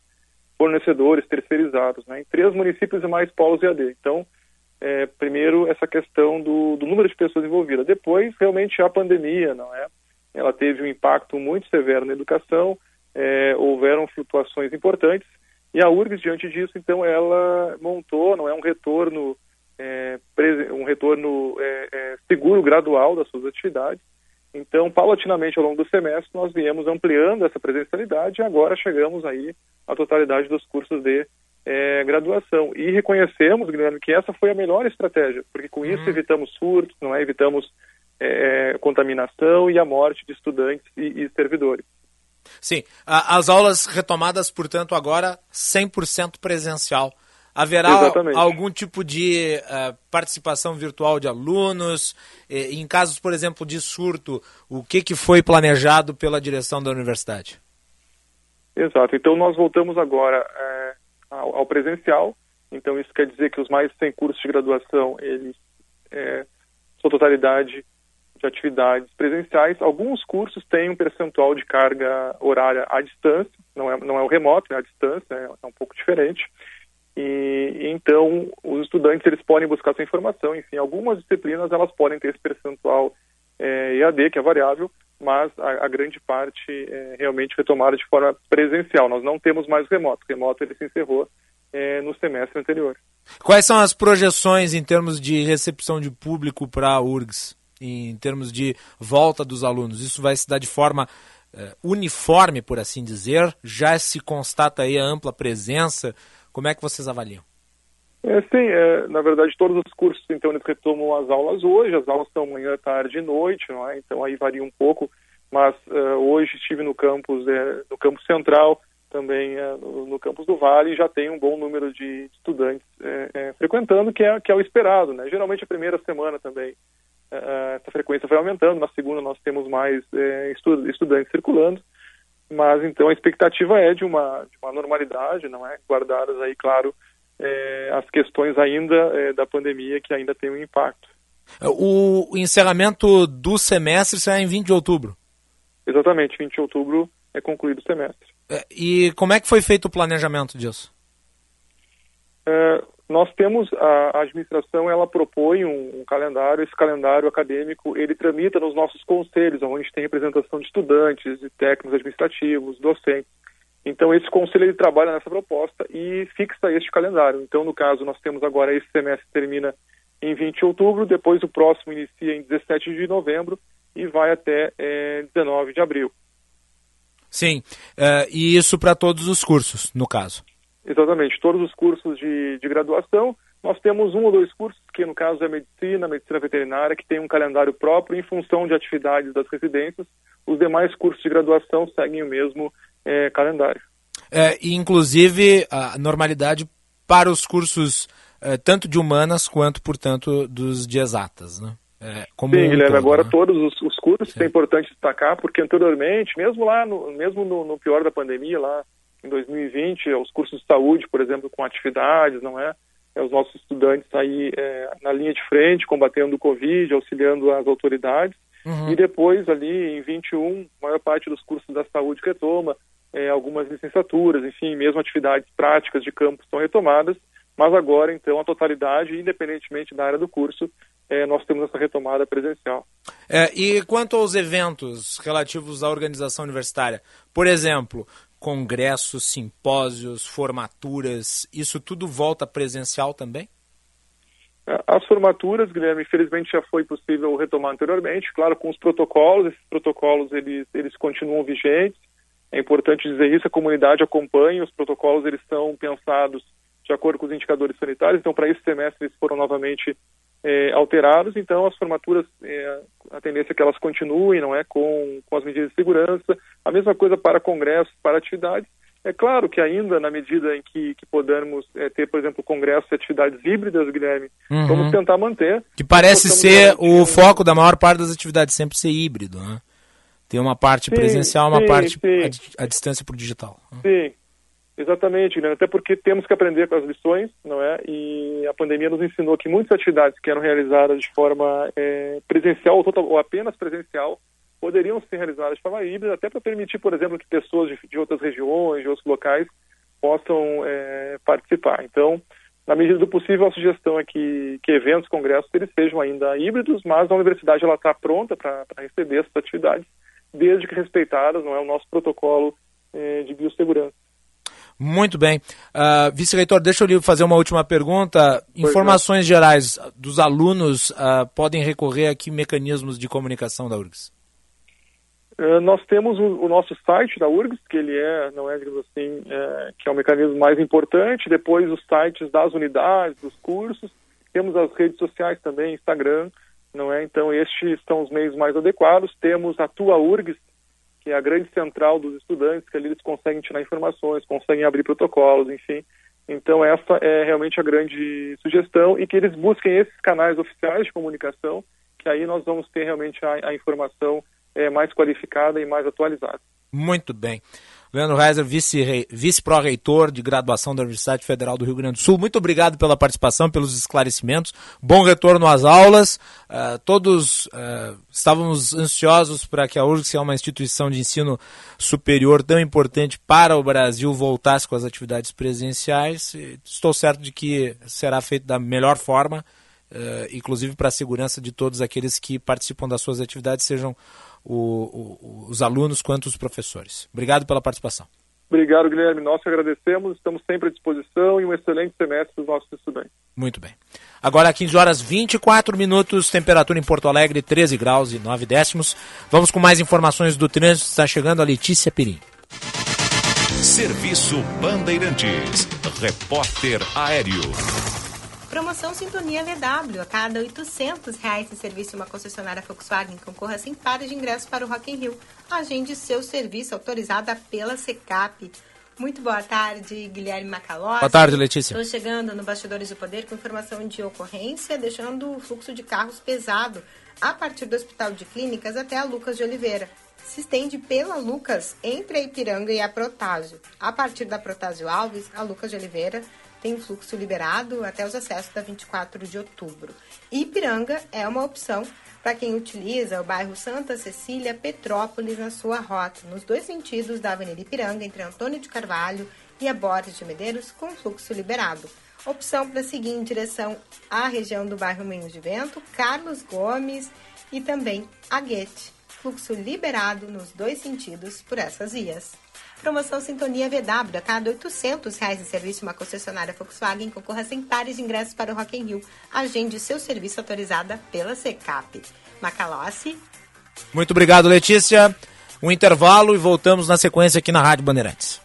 fornecedores, terceirizados, né, em três municípios e mais polos EAD. Então, é, primeiro essa questão do, do, número de pessoas envolvidas. Depois, realmente, a pandemia, não é? Ela teve um impacto muito severo na educação, é, houveram flutuações importantes, e a URGS, diante disso, então, ela montou, não é, um retorno, é, um retorno é, é, seguro, gradual das suas atividades. Então, paulatinamente, ao longo do semestre, nós viemos ampliando essa presencialidade e agora chegamos aí à totalidade dos cursos de é, graduação. E reconhecemos, Guilherme, que essa foi a melhor estratégia, porque com isso uhum. evitamos surtos, não é? evitamos é, é, contaminação e a morte de estudantes e, e servidores. Sim, as aulas retomadas, portanto, agora 100% presencial. Haverá Exatamente. algum tipo de uh, participação virtual de alunos? em casos, por exemplo, de surto, o que, que foi planejado pela direção da universidade? Exato. Então, nós voltamos agora é, ao, ao, presencial. Então, isso quer dizer que os mais 100 cursos de graduação, eles, é, sua totalidade de atividades presenciais. Alguns cursos têm um percentual de carga horária à distância, não é, não é o remoto, é à distância, é, é um pouco diferente. E, então os estudantes eles podem buscar essa informação. Enfim, algumas disciplinas elas podem ter esse percentual é, EAD que é variável, mas a, a grande parte é realmente retomada de forma presencial. Nós não temos mais remoto. O remoto ele se encerrou é, no semestre anterior. Quais são as projeções em termos de recepção de público para a URGS, em termos de volta dos alunos? Isso vai se dar de forma é, uniforme, por assim dizer? Já se constata aí a ampla presença? Como é que vocês avaliam? É, sim, é, na verdade todos os cursos então eles retomam as aulas hoje, as aulas são manhã, tarde e noite, é? então aí varia um pouco, mas uh, hoje estive no campus, é, no campus central, também é, no, no, campus do Vale e já tem um bom número de estudantes é, frequentando, que é, que é o esperado, né? Geralmente a primeira semana também essa frequência vai aumentando, na segunda nós temos mais estu estudantes circulando, mas então a expectativa é de uma, de uma normalidade, não é? Guardadas aí, claro, é, as questões ainda é, da pandemia que ainda tem um impacto. O encerramento do semestre será em 20 de outubro? Exatamente, 20 de outubro é concluído o semestre. É, e como é que foi feito o planejamento disso? É, nós temos, a, a, administração ela propõe um, um, calendário, esse calendário acadêmico ele tramita nos nossos conselhos, onde tem representação de estudantes, de técnicos administrativos, docentes. Então, esse conselho ele trabalha nessa proposta e fixa este calendário. Então, no caso, nós temos agora esse semestre termina em 20 de outubro, depois o próximo inicia em 17 de novembro e vai até é, 19 de abril. Sim, uh, e isso para todos os cursos, no caso. Exatamente, todos os cursos de, de graduação. Nós temos um ou dois cursos, que no caso é medicina, medicina veterinária, que tem um calendário próprio em função de atividades das residências. Os demais cursos de graduação seguem o mesmo é, calendário. É, e inclusive a normalidade para os cursos é, tanto de humanas quanto, portanto, dos de exatas, né? É, Sim, um Guilherme, todo, agora né? todos os, os cursos Sim. é importante destacar, porque anteriormente, mesmo lá, no, mesmo no, no, pior da pandemia, lá em 2020, os cursos de saúde, por exemplo, com atividades, não é? é os nossos estudantes aí é, na linha de frente, combatendo o Covid, auxiliando as autoridades, uhum. e depois ali em 21, a maior parte dos cursos da saúde retoma, é, algumas licenciaturas, enfim, mesmo atividades práticas de campo são retomadas, mas agora, então, a totalidade, independentemente da área do curso, é, nós temos essa retomada presencial. É, e quanto aos eventos relativos à organização universitária, por exemplo, congressos, simpósios, formaturas, isso tudo volta presencial também? É, as formaturas, Guilherme, infelizmente já foi possível retomar anteriormente, claro, com os protocolos, esses protocolos eles, eles continuam vigentes, é importante dizer isso, a comunidade acompanha, os protocolos eles são pensados de acordo com os indicadores sanitários, então para esse semestre eles foram novamente é, alterados, então as formaturas, é, a tendência é que elas continuem, não é, com, com as medidas de segurança, a mesma coisa para congressos, para atividades, é claro que ainda, na medida em que, que é, ter, por exemplo, congressos e atividades híbridas, Guilherme, uhum. vamos tentar manter. Que parece ser o foco da maior parte das atividades, sempre ser híbrido, né? Tem uma parte sim, presencial, uma sim, parte à, à distância por digital. Sim, Exatamente, né? até porque temos que aprender com as lições, não é? E a pandemia nos ensinou que muitas atividades que eram realizadas de forma é, presencial ou, total, ou, apenas presencial poderiam ser realizadas de forma híbrida, até para permitir, por exemplo, que pessoas de, de, outras regiões, de outros locais, possam é, participar. Então, na medida do possível, a sugestão é que, que eventos, congressos, eles sejam ainda híbridos, mas a universidade ela está pronta para receber essas atividades, desde que respeitadas, não é o nosso protocolo é, de biossegurança. Muito bem. Uh, Vice-reitor, deixa eu lhe fazer uma última pergunta. Pois Informações não. gerais dos alunos uh, podem recorrer a que mecanismos de comunicação da URGS? Uh, nós temos o, o, nosso site da URGS, que ele é, não é, digamos assim, é, que é o mecanismo mais importante. Depois os sites das unidades, dos cursos. Temos as redes sociais também, Instagram, não é? Então estes são os meios mais adequados. Temos a Tua URGS, que é a grande central dos estudantes, que ali eles conseguem tirar informações, conseguem abrir protocolos, enfim. Então essa é realmente a grande sugestão e que eles busquem esses canais oficiais de comunicação, que aí nós vamos ter realmente a, a informação é, mais qualificada e mais atualizada. Muito bem. Leandro Reiser, vice-pró-reitor de graduação da Universidade Federal do Rio Grande do Sul. Muito obrigado pela participação, pelos esclarecimentos. Bom retorno às aulas. Uh, todos uh, estávamos ansiosos para que a URGS, que é uma instituição de ensino superior tão importante para o Brasil, voltasse com as atividades presenciais. Estou certo de que será feito da melhor forma, uh, inclusive para a segurança de todos aqueles que participam das suas atividades, sejam o, o, os alunos quanto os professores. Obrigado pela participação. Obrigado, Guilherme. Nós que agradecemos, estamos sempre à disposição e um excelente semestre para os nossos estudantes. Muito bem. Agora, 15 horas 24 minutos, temperatura em Porto Alegre, 13 graus e 9 décimos. Vamos com mais informações do trânsito. Está chegando a Letícia Perim. Serviço Bandeirantes. Repórter Aéreo. Promoção Sintonia VW. A cada 800 reais de serviço em uma concessionária Volkswagen concorra sem pares de ingressos para o Rock in Rio. Agende seu serviço autorizada pela SECAP. Muito boa tarde, Guilherme Macalossi. Boa tarde, Letícia. Estou chegando no Bastidores do Poder com informação de ocorrência, deixando o fluxo de carros pesado a partir do Hospital de Clínicas até a Lucas de Oliveira. Se estende pela Lucas entre a Ipiranga e a Protásio. A partir da Protásio Alves, a Lucas de Oliveira tem fluxo liberado até os acessos da 24 de outubro. Ipiranga é uma opção para quem utiliza o bairro Santa Cecília Petrópolis na sua rota, nos dois sentidos da Avenida Ipiranga, entre Antônio de Carvalho e a Borges de Medeiros, com fluxo liberado. Opção para seguir em direção à região do bairro Moinhos de Vento, Carlos Gomes e também Aguete. Fluxo liberado nos dois sentidos por essas vias. Promoção Sintonia VW. A cada 800 reais em serviço, uma concessionária Volkswagen concorra a 100 pares de ingressos para o Rock in Rio. Agende seu serviço autorizada pela Secap. Macalossi. Muito obrigado, Letícia. Um intervalo e voltamos na sequência aqui na Rádio Bandeirantes.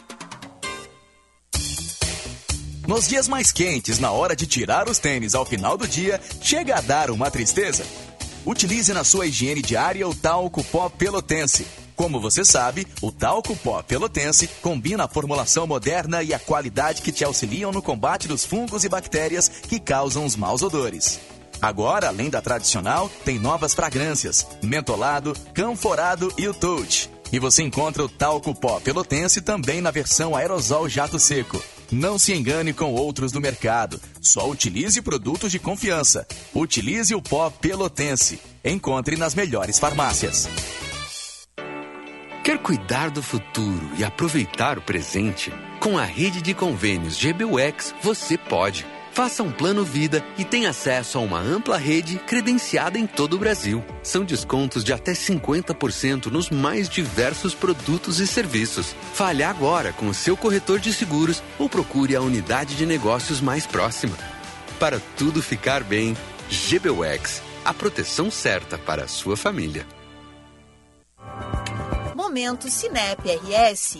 Nos dias mais quentes, na hora de tirar os tênis ao final do dia, chega a dar uma tristeza? Utilize na sua higiene diária o talco pó pelotense. Como você sabe, o talco pó pelotense combina a formulação moderna e a qualidade que te auxiliam no combate dos fungos e bactérias que causam os maus odores. Agora, além da tradicional, tem novas fragrâncias: mentolado, canforado e o touch. E você encontra o talco pó pelotense também na versão aerosol jato seco. Não se engane com outros do mercado. Só utilize produtos de confiança. Utilize o pó pelotense. Encontre nas melhores farmácias. Quer cuidar do futuro e aproveitar o presente? Com a rede de convênios GBUX, você pode. Faça um plano vida e tenha acesso a uma ampla rede credenciada em todo o Brasil. São descontos de até 50% nos mais diversos produtos e serviços. Fale agora com o seu corretor de seguros ou procure a unidade de negócios mais próxima. Para tudo ficar bem, GBUX, a proteção certa para a sua família. Momento Cinep RS.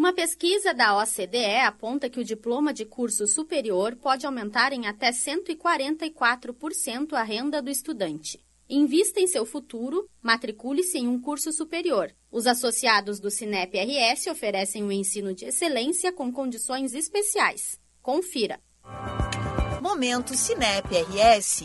Uma pesquisa da OCDE aponta que o diploma de curso superior pode aumentar em até 144% a renda do estudante. Invista em seu futuro, matricule-se em um curso superior. Os associados do Cinep RS oferecem um ensino de excelência com condições especiais. Confira. Momento Cinep RS.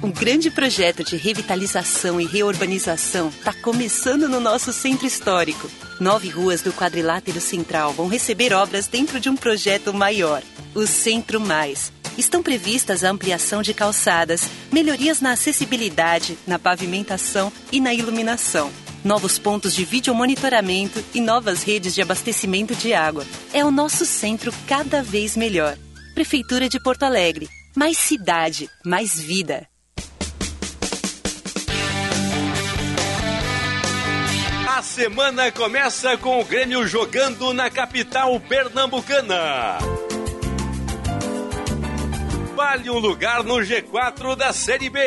Um grande projeto de revitalização e reurbanização está começando no nosso centro histórico. Nove ruas do quadrilátero central vão receber obras dentro de um projeto maior, o Centro Mais. Estão previstas a ampliação de calçadas, melhorias na acessibilidade, na pavimentação e na iluminação. Novos pontos de videomonitoramento e novas redes de abastecimento de água. É o nosso centro cada vez melhor. Prefeitura de Porto Alegre. Mais cidade, mais vida. A semana começa com o Grêmio jogando na capital pernambucana. Vale um lugar no G4 da Série B.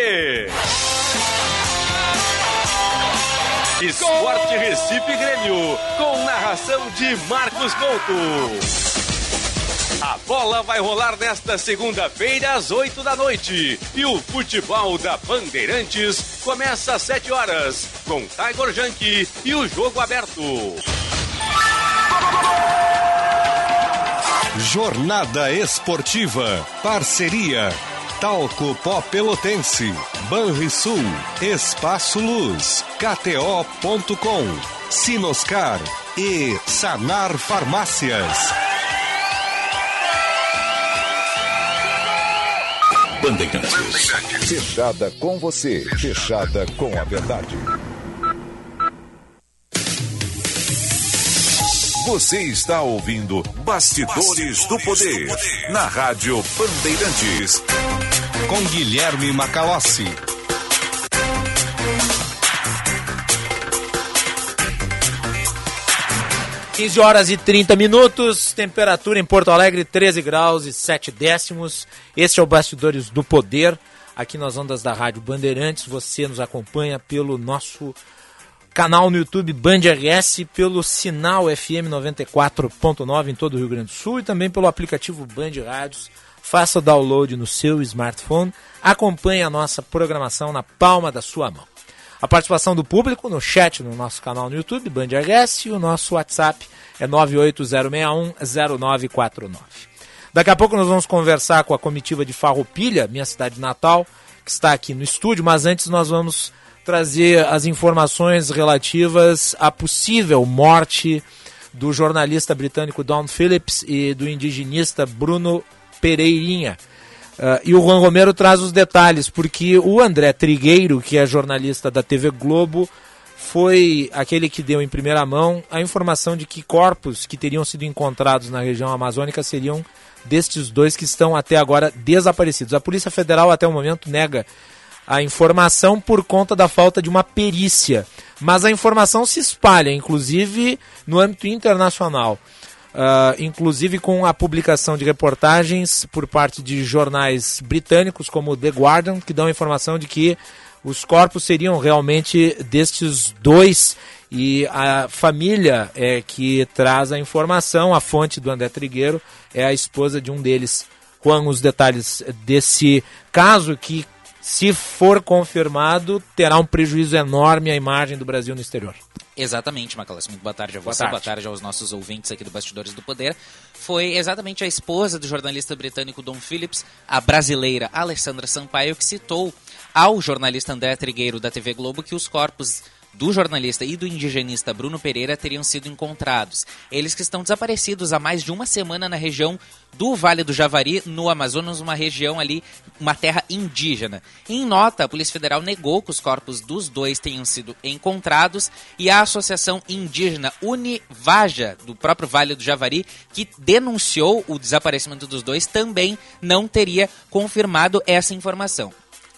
Esporte Recife Grêmio, com narração de Marcos Couto. A bola vai rolar nesta segunda-feira às 8 da noite. E o futebol da Bandeirantes começa às 7 horas, com Tiger Junk e o jogo aberto. Jornada Esportiva. Parceria. Talco Pó Pelotense. Banrisul. Espaço Luz. KTO.com. Sinoscar. E Sanar Farmácias. Bandeirantes. Fechada com você, fechada com a verdade. Você está ouvindo Bastidores, do, Poder, na Rádio Bandeirantes. Com Guilherme Macalossi. Quinze horas e 30 minutos, temperatura em Porto Alegre 13 graus e 7 décimos. Este é o Bastidores do Poder, aqui nas ondas da Rádio Bandeirantes. Você nos acompanha pelo nosso canal no YouTube Band RS, pelo sinal FM 94.9 em todo o Rio Grande do Sul e também pelo aplicativo Band Rádios. Faça o download no seu smartphone, acompanhe a nossa programação na palma da sua mão. A participação do público no chat no nosso canal no YouTube, Band RS, e o nosso WhatsApp é 980610949. Daqui a pouco nós vamos conversar com a comitiva de Farroupilha, minha cidade natal, que está aqui no estúdio, mas antes nós vamos trazer as informações relativas à possível morte do jornalista britânico Don Phillips e do indigenista Bruno Pereirinha. Uh, e o Juan Romero traz os detalhes, porque o André Trigueiro, que é jornalista da TV Globo, foi aquele que deu em primeira mão a informação de que corpos que teriam sido encontrados na região amazônica seriam destes dois que estão até agora desaparecidos. A Polícia Federal, até o momento, nega a informação por conta da falta de uma perícia. Mas a informação se espalha, inclusive no âmbito internacional. Uh, inclusive com a publicação de reportagens por parte de jornais britânicos como The Guardian, que dão a informação de que os corpos seriam realmente destes dois e a família é que traz a informação, a fonte do André Trigueiro é a esposa de um deles. Com os detalhes desse caso que se for confirmado, terá um prejuízo enorme à imagem do Brasil no exterior. Exatamente, Macalas. Muito boa tarde a Boa você, tarde. boa tarde aos nossos ouvintes aqui do Bastidores do Poder. Foi exatamente a esposa do jornalista britânico Don Phillips, a brasileira Alessandra Sampaio, que citou ao jornalista André Trigueiro da TV Globo que os corpos do jornalista e do indigenista Bruno Pereira teriam sido encontrados. Eles que estão desaparecidos há mais de uma semana na região do Vale do Javari, no Amazonas, uma região ali, uma terra indígena. Em nota, a Polícia Federal negou que os corpos dos dois tenham sido encontrados e a Associação Indígena Univaja, do próprio Vale do Javari, que denunciou o desaparecimento dos dois, também não teria confirmado essa informação.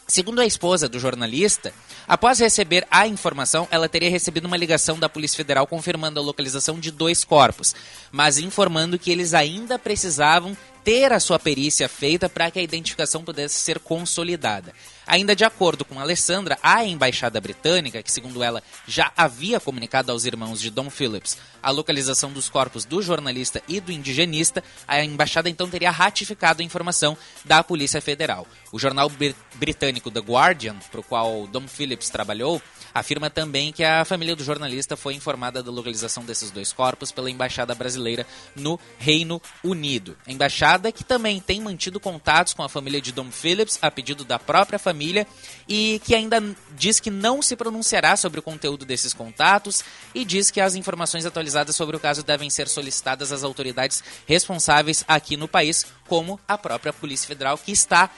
Segundo a esposa do jornalista, após receber a informação, ela teria recebido uma ligação da Polícia Federal confirmando a localização de dois corpos, mas informando que eles ainda precisavam ter a sua perícia feita para que a identificação pudesse ser consolidada. Ainda de acordo com Alessandra, a embaixada britânica, que segundo ela já havia comunicado aos irmãos de Don Phillips a localização dos corpos do jornalista e do indigenista, a embaixada então teria ratificado a informação da Polícia Federal. O jornal br- britânico The Guardian, para o qual Don Phillips trabalhou, afirma também que a família do jornalista foi informada da localização desses dois corpos pela embaixada brasileira no Reino Unido. A embaixada que também tem mantido contatos com a família de Don Phillips a pedido da própria família e que ainda diz que não se pronunciará sobre o conteúdo desses contatos e diz que as informações atualizadas sobre o caso devem ser solicitadas às autoridades responsáveis aqui no país, como a própria Polícia Federal, que está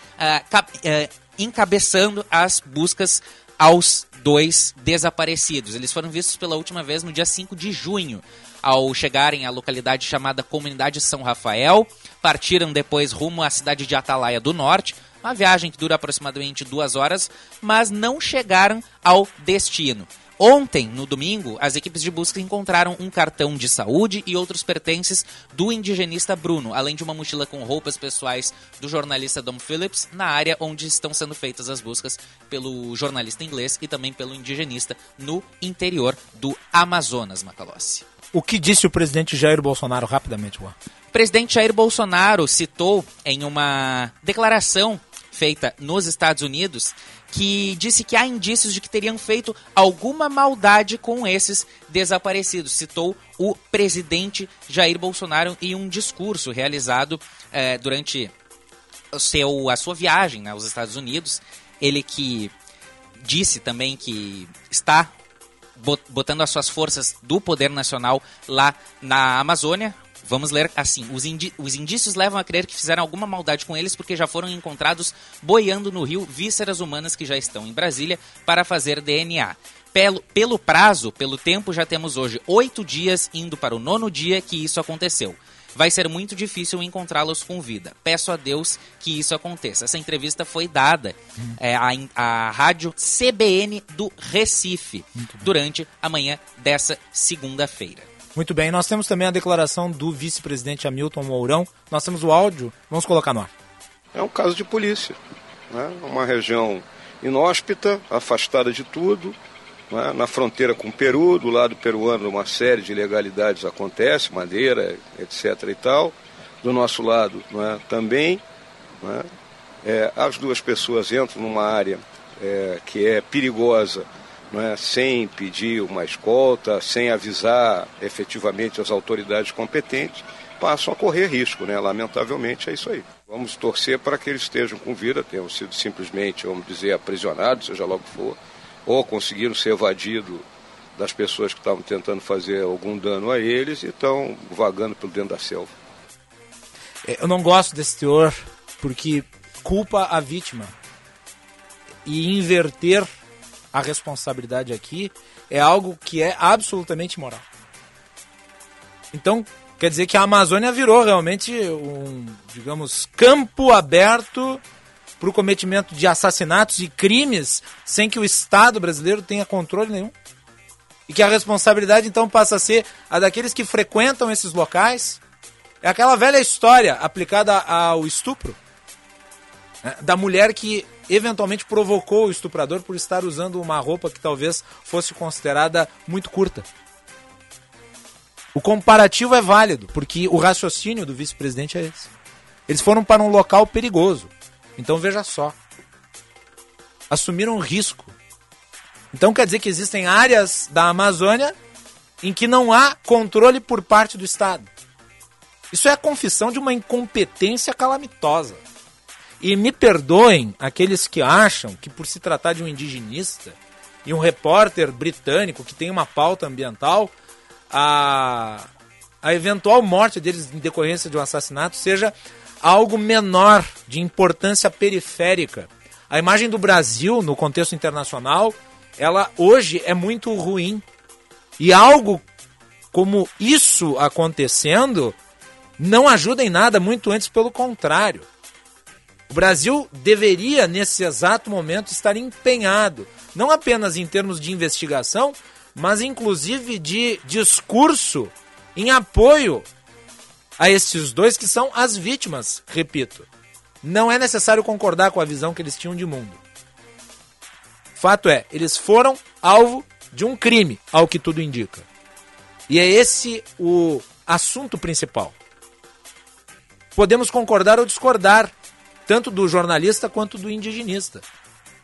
cap- eh, encabeçando as buscas aos dois desaparecidos. Eles foram vistos pela última vez no dia 5 de junho. Ao chegarem à localidade chamada Comunidade São Rafael, partiram depois rumo à cidade de Atalaia do Norte, uma viagem que dura aproximadamente duas horas, mas não chegaram ao destino. Ontem, no domingo, as equipes de busca encontraram um cartão de saúde e outros pertences do indigenista Bruno, além de uma mochila com roupas pessoais do jornalista Dom Phillips, na área onde estão sendo feitas as buscas pelo jornalista inglês e também pelo indigenista no interior do Amazonas, Macalossi. O que disse o presidente Jair Bolsonaro rapidamente, Juan? O presidente Jair Bolsonaro citou em uma declaração feita nos Estados Unidos que disse que há indícios de que teriam feito alguma maldade com esses desaparecidos. Citou o presidente Jair Bolsonaro em um discurso realizado eh, durante seu, a sua viagem né, aos Estados Unidos. Ele que disse também que está bot- botando as suas forças do poder nacional lá na Amazônia. Vamos ler assim: os, indi os indícios levam a crer que fizeram alguma maldade com eles porque já foram encontrados boiando no rio vísceras humanas que já estão em Brasília para fazer DNA. Pelo, pelo prazo, pelo tempo, já temos hoje oito dias indo para o nono dia que isso aconteceu. Vai ser muito difícil encontrá-los com vida. Peço a Deus que isso aconteça. Essa entrevista foi dada é, à, à rádio CBN do Recife durante a manhã dessa segunda-feira. Muito bem, nós temos também a declaração do vice-presidente Hamilton Mourão. Nós temos o áudio, vamos colocar no ar. É um caso de polícia. Né? Uma região inóspita, afastada de tudo, né? na fronteira com o Peru, do lado peruano uma série de ilegalidades acontece, madeira, etc. e tal. Do nosso lado né? também. Né? É, as duas pessoas entram numa área é, que é perigosa é? sem pedir uma escolta, sem avisar efetivamente as autoridades competentes, passam a correr risco, né? Lamentavelmente é isso aí. Vamos torcer para que eles estejam com vida, tenham sido simplesmente, vamos dizer, aprisionados, seja lá o que for, ou conseguiram ser evadidos das pessoas que estavam tentando fazer algum dano a eles e estão vagando pelo dentro da selva. É, eu não gosto desse teor porque culpa a vítima e inverter a responsabilidade aqui é algo que é absolutamente moral. Então, quer dizer que a Amazônia virou realmente um, digamos, campo aberto para o cometimento de assassinatos e crimes sem que o Estado brasileiro tenha controle nenhum. E que a responsabilidade então passa a ser a daqueles que frequentam esses locais. É aquela velha história aplicada ao estupro. Né? Da mulher que eventualmente provocou o estuprador por estar usando uma roupa que talvez fosse considerada muito curta. O comparativo é válido, porque o raciocínio do vice-presidente é esse. Eles foram para um local perigoso. Então veja só. Assumiram risco. Então quer dizer que existem áreas da Amazônia em que não há controle por parte do Estado. Isso é a confissão de uma incompetência calamitosa. E me perdoem aqueles que acham que, por se tratar de um indigenista e um repórter britânico que tem uma pauta ambiental, a, a eventual morte deles em decorrência de um assassinato seja algo menor, de importância periférica. A imagem do Brasil no contexto internacional, ela hoje é muito ruim. E algo como isso acontecendo não ajuda em nada, muito antes pelo contrário. O Brasil deveria, nesse exato momento, estar empenhado, não apenas em termos de investigação, mas inclusive de discurso em apoio a estes dois que são as vítimas, repito. Não é necessário concordar com a visão que eles tinham de mundo. Fato é, eles foram alvo de um crime, ao que tudo indica. E é esse o assunto principal. Podemos concordar ou discordar tanto do jornalista quanto do indigenista.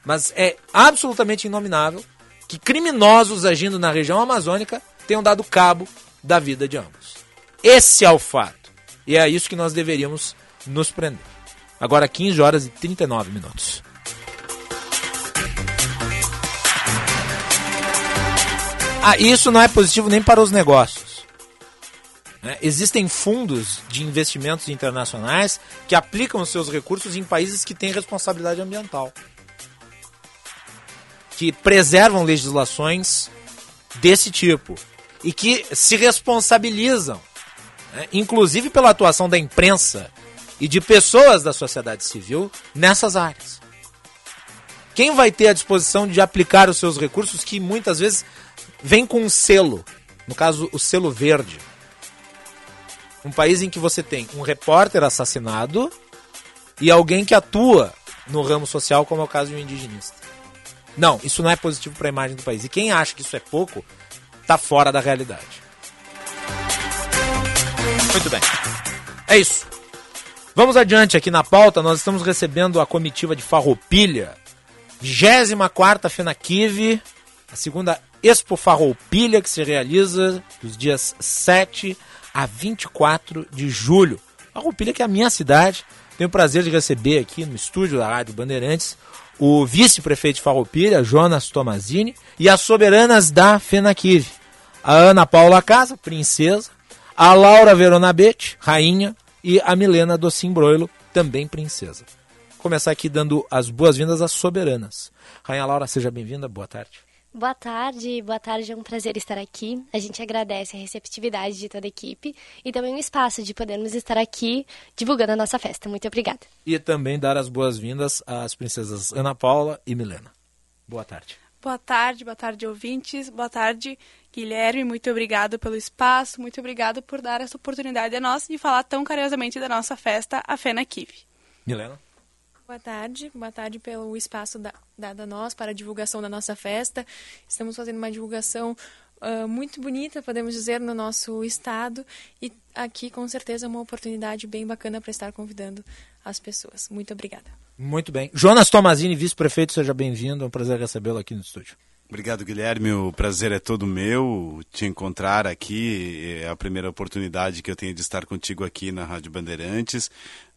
Mas é absolutamente inominável que criminosos agindo na região amazônica tenham dado cabo da vida de ambos. Esse é o fato. E é a isso que nós deveríamos nos prender. Agora 15 horas e 39 minutos. Ah, isso não é positivo nem para os negócios. Né? Existem fundos de investimentos internacionais que aplicam seus recursos em países que têm responsabilidade ambiental, que preservam legislações desse tipo e que se responsabilizam, né? inclusive pela atuação da imprensa e de pessoas da sociedade civil nessas áreas. Quem vai ter a disposição de aplicar os seus recursos que muitas vezes vem com um selo, no caso o selo verde, um país em que você tem um repórter assassinado e alguém que atua no ramo social, como é o caso de um indigenista. Não, isso não é positivo para a imagem do país. E quem acha que isso é pouco, está fora da realidade. Muito bem. É isso. Vamos adiante aqui na pauta. Nós estamos recebendo a comitiva de Farroupilha. 24ª FENAQUIV, a segunda Expo Farroupilha, que se realiza dos dias 7 a 24 de julho. Farroupilha, que é a minha cidade. Tenho o prazer de receber aqui no estúdio da Rádio Bandeirantes o vice-prefeito de Farroupilha, Jonas Tomazini, e as soberanas da FENAQUIV. A Ana Paula Casa, princesa, a Laura Veronabete, rainha, e a Milena Docim Broilo, também princesa. Vou começar aqui dando as boas-vindas às soberanas. Rainha Laura, seja bem-vinda, boa tarde. Boa tarde, boa tarde, é um prazer estar aqui. A gente agradece a receptividade de toda a equipe e também o espaço de podermos estar aqui divulgando a nossa festa. Muito obrigada. E também dar as boas-vindas às princesas Ana Paula e Milena. Boa tarde. Boa tarde, boa tarde, ouvintes. Boa tarde, Guilherme. Muito obrigado pelo espaço, muito obrigado por dar essa oportunidade a nós de falar tão carinhosamente da nossa festa, a Fena Kive. Milena? Boa tarde, boa tarde pelo espaço da, dado a nós para a divulgação da nossa festa. Estamos fazendo uma divulgação uh, muito bonita, podemos dizer, no nosso estado e aqui com certeza é uma oportunidade bem bacana para estar convidando as pessoas. Muito obrigada. Muito bem. Jonas Tomazini, vice-prefeito, seja bem-vindo. É um prazer recebê-lo aqui no estúdio. Obrigado, Guilherme. O prazer é todo meu te encontrar aqui. É a primeira oportunidade que eu tenho de estar contigo aqui na Rádio Bandeirantes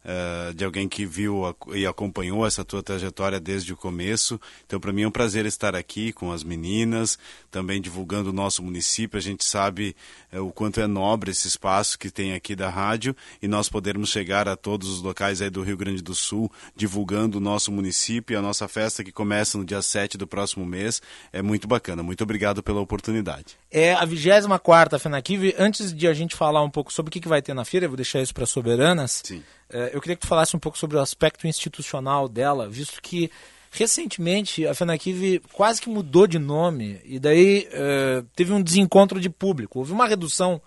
uh, de alguém que viu e acompanhou essa tua trajetória desde o começo. Então, para mim é um prazer estar aqui com as meninas, também divulgando o nosso município. A gente sabe uh, o quanto é nobre esse espaço que tem aqui da rádio e nós podermos chegar a todos os locais aí do Rio Grande do Sul, divulgando o nosso município e a nossa festa que começa no dia 7 do próximo mês. É muito bacana. Muito obrigado pela oportunidade. É a 24ª FENAQUIV. Antes de a gente falar um pouco sobre o que vai ter na feira, eu vou deixar isso para Soberanas. Sim. É, eu queria que tu falasse um pouco sobre o aspecto institucional dela, visto que recentemente a FENAQUIV quase que mudou de nome e daí é, teve um desencontro de público. Houve uma redução,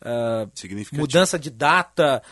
é, mudança de data,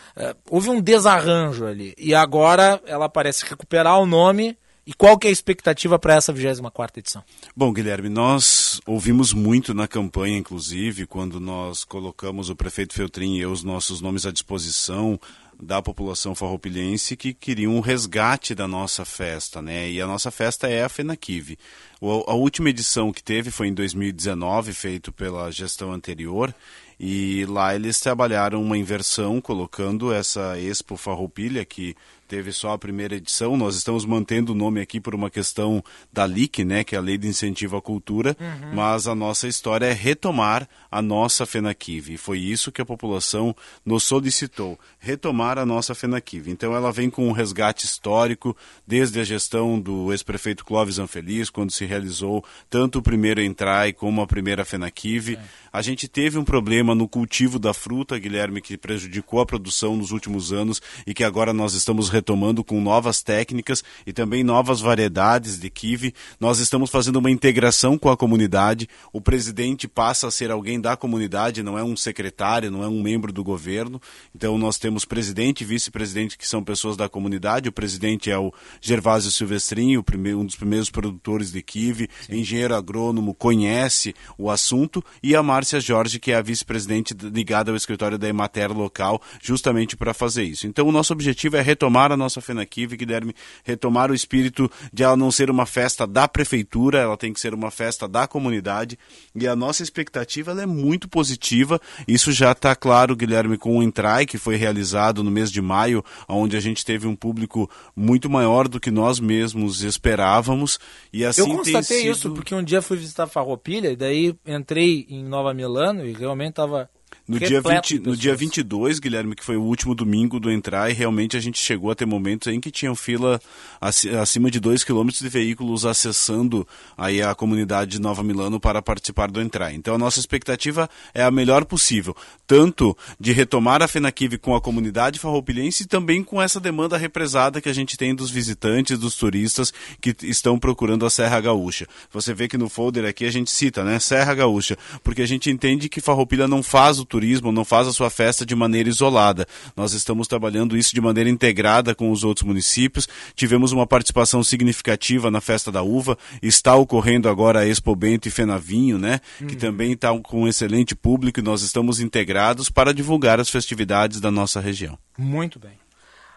houve um desarranjo ali. E agora ela parece recuperar o nome e qual que é a expectativa para essa 24ª edição? Bom, Guilherme, nós ouvimos muito na campanha, inclusive, quando nós colocamos o prefeito Feltrin e eu os nossos nomes à disposição da população farroupilhense que queriam um resgate da nossa festa, né? E a nossa festa é a FENAQUIV. A última edição que teve foi em 2019, feito pela gestão anterior, e lá eles trabalharam uma inversão, colocando essa Expo Farroupilha, que teve só a primeira edição. Nós estamos mantendo o nome aqui por uma questão da LIC, né, que é a Lei de Incentivo à Cultura, uhum. mas a nossa história é retomar a nossa FENAQUIV. E foi isso que a população nos solicitou, retomar a nossa FENAQUIV. Então ela vem com um resgate histórico, desde a gestão do ex-prefeito Clóvis Anfeliz, quando se realizou tanto o primeiro Entrai como a primeira FENAQUIV. É. A gente teve um problema no cultivo da fruta, Guilherme, que prejudicou a produção nos últimos anos e que agora nós estamos retomando com novas técnicas e também novas variedades de kiwi. Nós estamos fazendo uma integração com a comunidade. O presidente passa a ser alguém da comunidade, não é um secretário, não é um membro do governo. Então nós temos presidente e vice-presidente que são pessoas da comunidade. O presidente é o Gervásio Silvestrinho, um dos primeiros produtores de kiwi, engenheiro agrônomo, conhece o assunto e a Márcia Jorge, que é a vice-presidente ligada ao escritório da Emater local, justamente para fazer isso. Então, o nosso objetivo é retomar a nossa FENAQUIV, Guilherme, retomar o espírito de ela não ser uma festa da prefeitura, ela tem que ser uma festa da comunidade. E a nossa expectativa é muito positiva. Isso já está claro, Guilherme, com o Entrai, que foi realizado no mês de maio, onde a gente teve um público muito maior do que nós mesmos esperávamos. E assim Eu constatei sido... isso porque um dia fui visitar Farroupilha e daí entrei em Nova Milano e realmente estava no dia, 20, no dia 22, Guilherme, que foi o último domingo do entrar, e realmente a gente chegou a ter momentos em que tinham fila acima de 2 km de veículos acessando aí a comunidade de Nova Milano para participar do entrar. Então a nossa expectativa é a melhor possível, tanto de retomar a FENAQUIV com a comunidade farroupilhense e também com essa demanda represada que a gente tem dos visitantes, dos turistas que estão procurando a Serra Gaúcha. Você vê que no folder aqui a gente cita, né, Serra Gaúcha, porque a gente entende que Farroupilha não faz o turismo não faz a sua festa de maneira isolada. Nós estamos trabalhando isso de maneira integrada com os outros municípios. Tivemos uma participação significativa na festa da uva. Está ocorrendo agora a Expo Bento e Fenavinho, né? Uhum. Que também está com um excelente público e nós estamos integrados para divulgar as festividades da nossa região. Muito bem.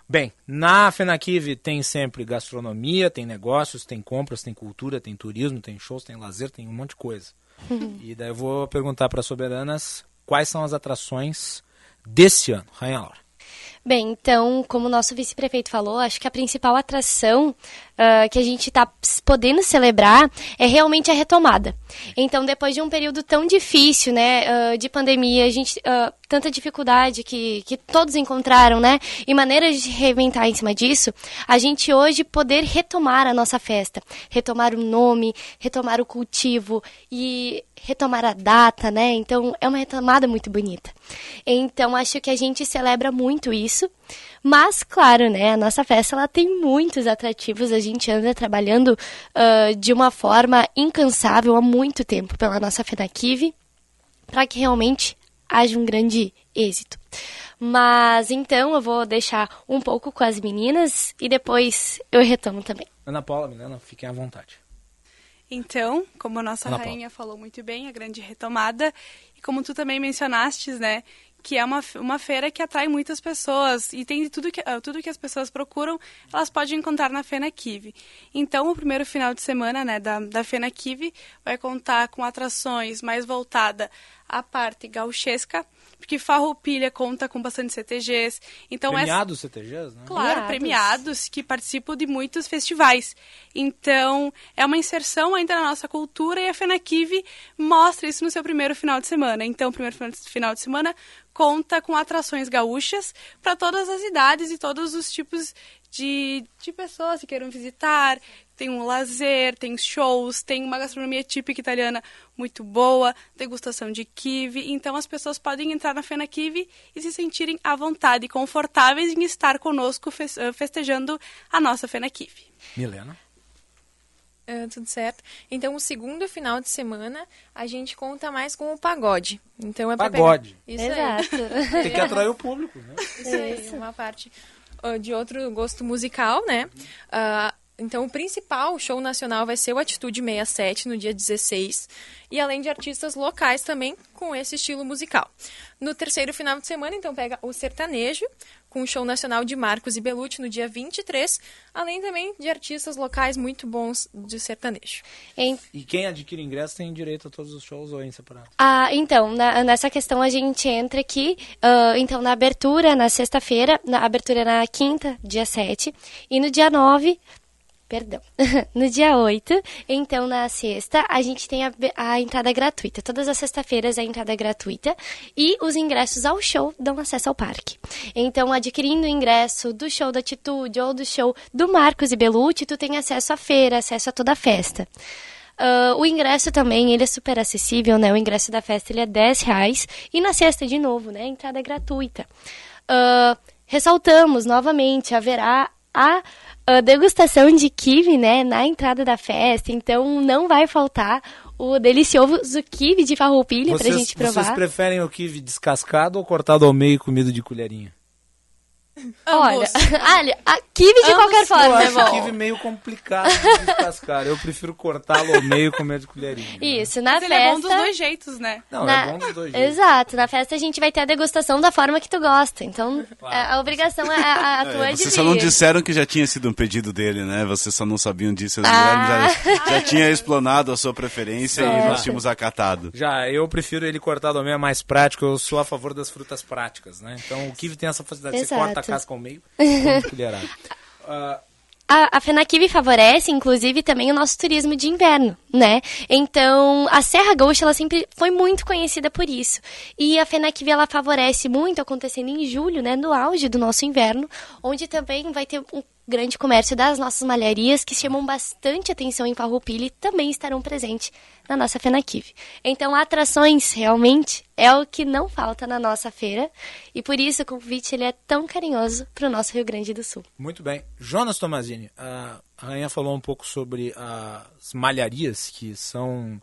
Bem, na FENAQUIV tem sempre gastronomia, tem negócios, tem compras, tem cultura, tem turismo, tem shows, tem lazer, tem um monte de coisa. [LAUGHS] e daí eu vou perguntar para Soberanas quais são as atrações desse ano, Rainha Laura? Bem, então, como o nosso vice-prefeito falou, acho que a principal atração uh, que a gente está podendo celebrar é realmente a retomada. Então, depois de um período tão difícil, né, uh, de pandemia, a gente uh, tanta dificuldade que, que todos encontraram, né, e maneiras de reinventar em cima disso, a gente hoje poder retomar a nossa festa, retomar o nome, retomar o cultivo e retomar a data, né? Então, é uma retomada muito bonita. Então, acho que a gente celebra muito isso. Mas, claro, né, a nossa festa ela tem muitos atrativos. A gente anda trabalhando uh, de uma forma incansável há muito tempo pela nossa FENACIV para que realmente haja um grande êxito. Mas então eu vou deixar um pouco com as meninas e depois eu retomo também. Ana Paula, Milena, fiquem à vontade. Então, como a nossa Ana rainha Paula. falou muito bem, a grande retomada, e como tu também mencionaste, né, que é uma, uma feira que atrai muitas pessoas e tem tudo que, ah, tudo que as pessoas procuram, elas podem encontrar na Fena Kive. Então, o primeiro final de semana né, da, da Fena Kive vai contar com atrações mais voltada à parte gauchesca, porque Farroupilha conta com bastante CTGs. Então premiados essa... CTGs, né? Claro, premiados. premiados que participam de muitos festivais. Então, é uma inserção ainda na nossa cultura e a FENACIV mostra isso no seu primeiro final de semana. Então, o primeiro final de semana conta com atrações gaúchas para todas as idades e todos os tipos de, de pessoas que queiram visitar, tem um lazer, tem shows, tem uma gastronomia típica italiana muito boa, degustação de kiwi. Então as pessoas podem entrar na Fena Kiwi e se sentirem à vontade e confortáveis em estar conosco festejando a nossa Fena Kiwi. Milena? Uh, tudo certo. Então, o segundo final de semana, a gente conta mais com o pagode. Então é Pagode. Pegar... Isso Exato. [LAUGHS] Tem que atrair o público, né? Isso aí, uma parte uh, de outro gosto musical, né? Uh, então, o principal show nacional vai ser o Atitude 67, no dia 16, e além de artistas locais também com esse estilo musical. No terceiro final de semana, então, pega o sertanejo, com o show nacional de Marcos e Belucci no dia 23, além também de artistas locais muito bons de sertanejo. Em... E quem adquire ingresso tem direito a todos os shows ou é em separado? Ah, então, na, nessa questão a gente entra aqui, uh, então, na abertura, na sexta-feira, na abertura na quinta, dia 7, e no dia 9 perdão, [LAUGHS] no dia 8, então na sexta, a gente tem a, a entrada gratuita. Todas as sextas-feiras a entrada é gratuita e os ingressos ao show dão acesso ao parque. Então, adquirindo o ingresso do show da Atitude ou do show do Marcos e Belucci, tu tem acesso à feira, acesso a toda a festa. Uh, o ingresso também, ele é super acessível, né? O ingresso da festa, ele é 10 reais. E na sexta, de novo, né? Entrada é gratuita. Uh, ressaltamos, novamente, haverá a uh, degustação de kiwi, né, na entrada da festa. Então não vai faltar o delicioso kiwi de farroupilha vocês, pra gente provar. Vocês preferem o kiwi descascado ou cortado ao meio e comido de colherinha? Olha, olha, [LAUGHS] a kiwi de Ambos qualquer forma é bom. kiwi meio complicado de descascar. Eu prefiro cortá-lo ao meio e comer de colherinha. Isso, na Mas festa... ele é bom dos dois jeitos, né? Não, na... é bom dos dois jeitos. Exato, na festa a gente vai ter a degustação da forma que tu gosta. Então, claro. a, a, obrigação é a, a tua é, Vocês só não disseram que já tinha sido um pedido dele, né? Vocês só não sabiam disso. Ah. já, já tinha explanado a sua preferência e nós tínhamos acatado. Já, eu prefiro ele cortado ao meio, é mais prático. Eu sou a favor das frutas práticas, né? Então, o kiwi tem essa facilidade. Exato. Você corta casca ao meio Uh, a, a favorece, inclusive, também o nosso turismo de inverno, né? Então, a Serra Gaúcha, ela sempre foi muito conhecida por isso. E a FENACIV, ela favorece muito, acontecendo em julho, né? No auge do nosso inverno, onde também vai ter um grande comércio das nossas malharias, que chamam bastante atenção em Farroupilha também estarão presentes na nossa FENACIV. Então, atrações, realmente, é o que não falta na nossa feira, e por isso o convite ele é tão carinhoso para o nosso Rio Grande do Sul. Muito bem. Jonas Tomazini, a Rainha falou um pouco sobre as malharias, que são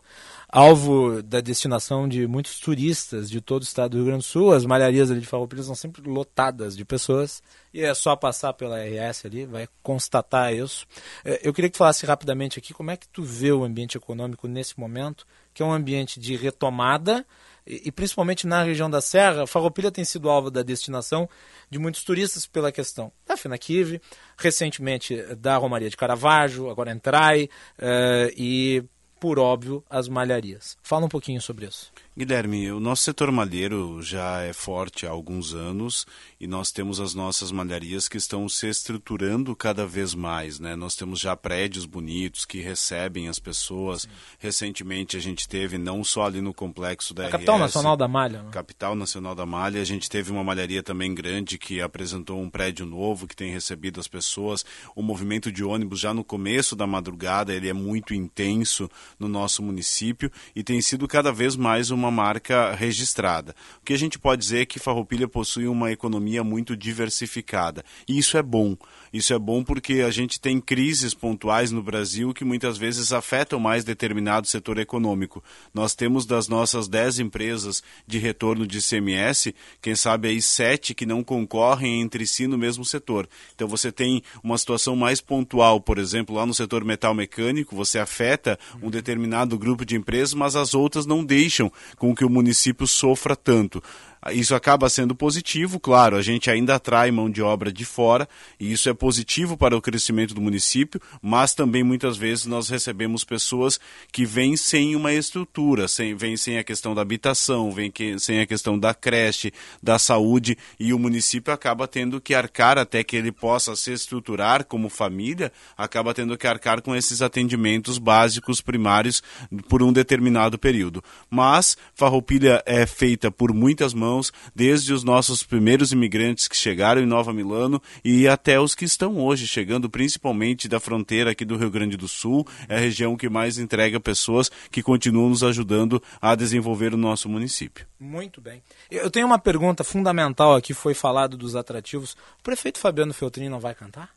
alvo da destinação de muitos turistas de todo o estado do Rio Grande do Sul. As malharias ali de Farroupilha são sempre lotadas de pessoas e é só passar pela RS ali, vai constatar isso. É, eu queria que falasse rapidamente aqui como é que tu vê o ambiente econômico nesse momento, que é um ambiente de retomada e, e principalmente na região da Serra, Farroupilha tem sido alvo da destinação de muitos turistas pela questão da Fenaquive, recentemente da Romaria de Caravaggio, agora Entrai, uh, e por óbvio, as malharias. Fala um pouquinho sobre isso. Guilherme, o nosso setor malheiro já é forte há alguns anos e nós temos as nossas malharias que estão se estruturando cada vez mais, né? Nós temos já prédios bonitos que recebem as pessoas. Sim. Recentemente a gente teve não só ali no complexo da a RS, Capital Nacional da Malha, né? Capital Nacional da Malha, a gente teve uma malharia também grande que apresentou um prédio novo que tem recebido as pessoas. O movimento de ônibus já no começo da madrugada, ele é muito intenso no nosso município e tem sido cada vez mais uma uma marca registrada. O que a gente pode dizer é que Farroupilha possui uma economia muito diversificada. E isso é bom. Isso é bom porque a gente tem crises pontuais no Brasil que muitas vezes afetam mais determinado setor econômico. Nós temos das nossas 10 empresas de retorno de CMS, quem sabe aí sete que não concorrem entre si no mesmo setor. Então você tem uma situação mais pontual, por exemplo, lá no setor metal mecânico, você afeta um determinado grupo de empresas, mas as outras não deixam com que o município sofra tanto. Isso acaba sendo positivo, claro, a gente ainda atrai mão de obra de fora e isso é positivo para o crescimento do município, mas também muitas vezes nós recebemos pessoas que vêm sem uma estrutura, sem, vêm sem a questão da habitação, vêm que, sem a questão da creche, da saúde e o município acaba tendo que arcar até que ele possa se estruturar como família, acaba tendo que arcar com esses atendimentos básicos primários por um determinado período. Mas Farroupilha é feita por muitas mãos mãos, desde os nossos primeiros imigrantes que chegaram em Nova Milano e até os que estão hoje chegando, principalmente da fronteira aqui do Rio Grande do Sul. É a região que mais entrega pessoas que continuam nos ajudando a desenvolver o nosso município. Muito bem. Eu tenho uma pergunta fundamental aqui, foi falado dos atrativos. O prefeito Fabiano Feltrin não vai cantar?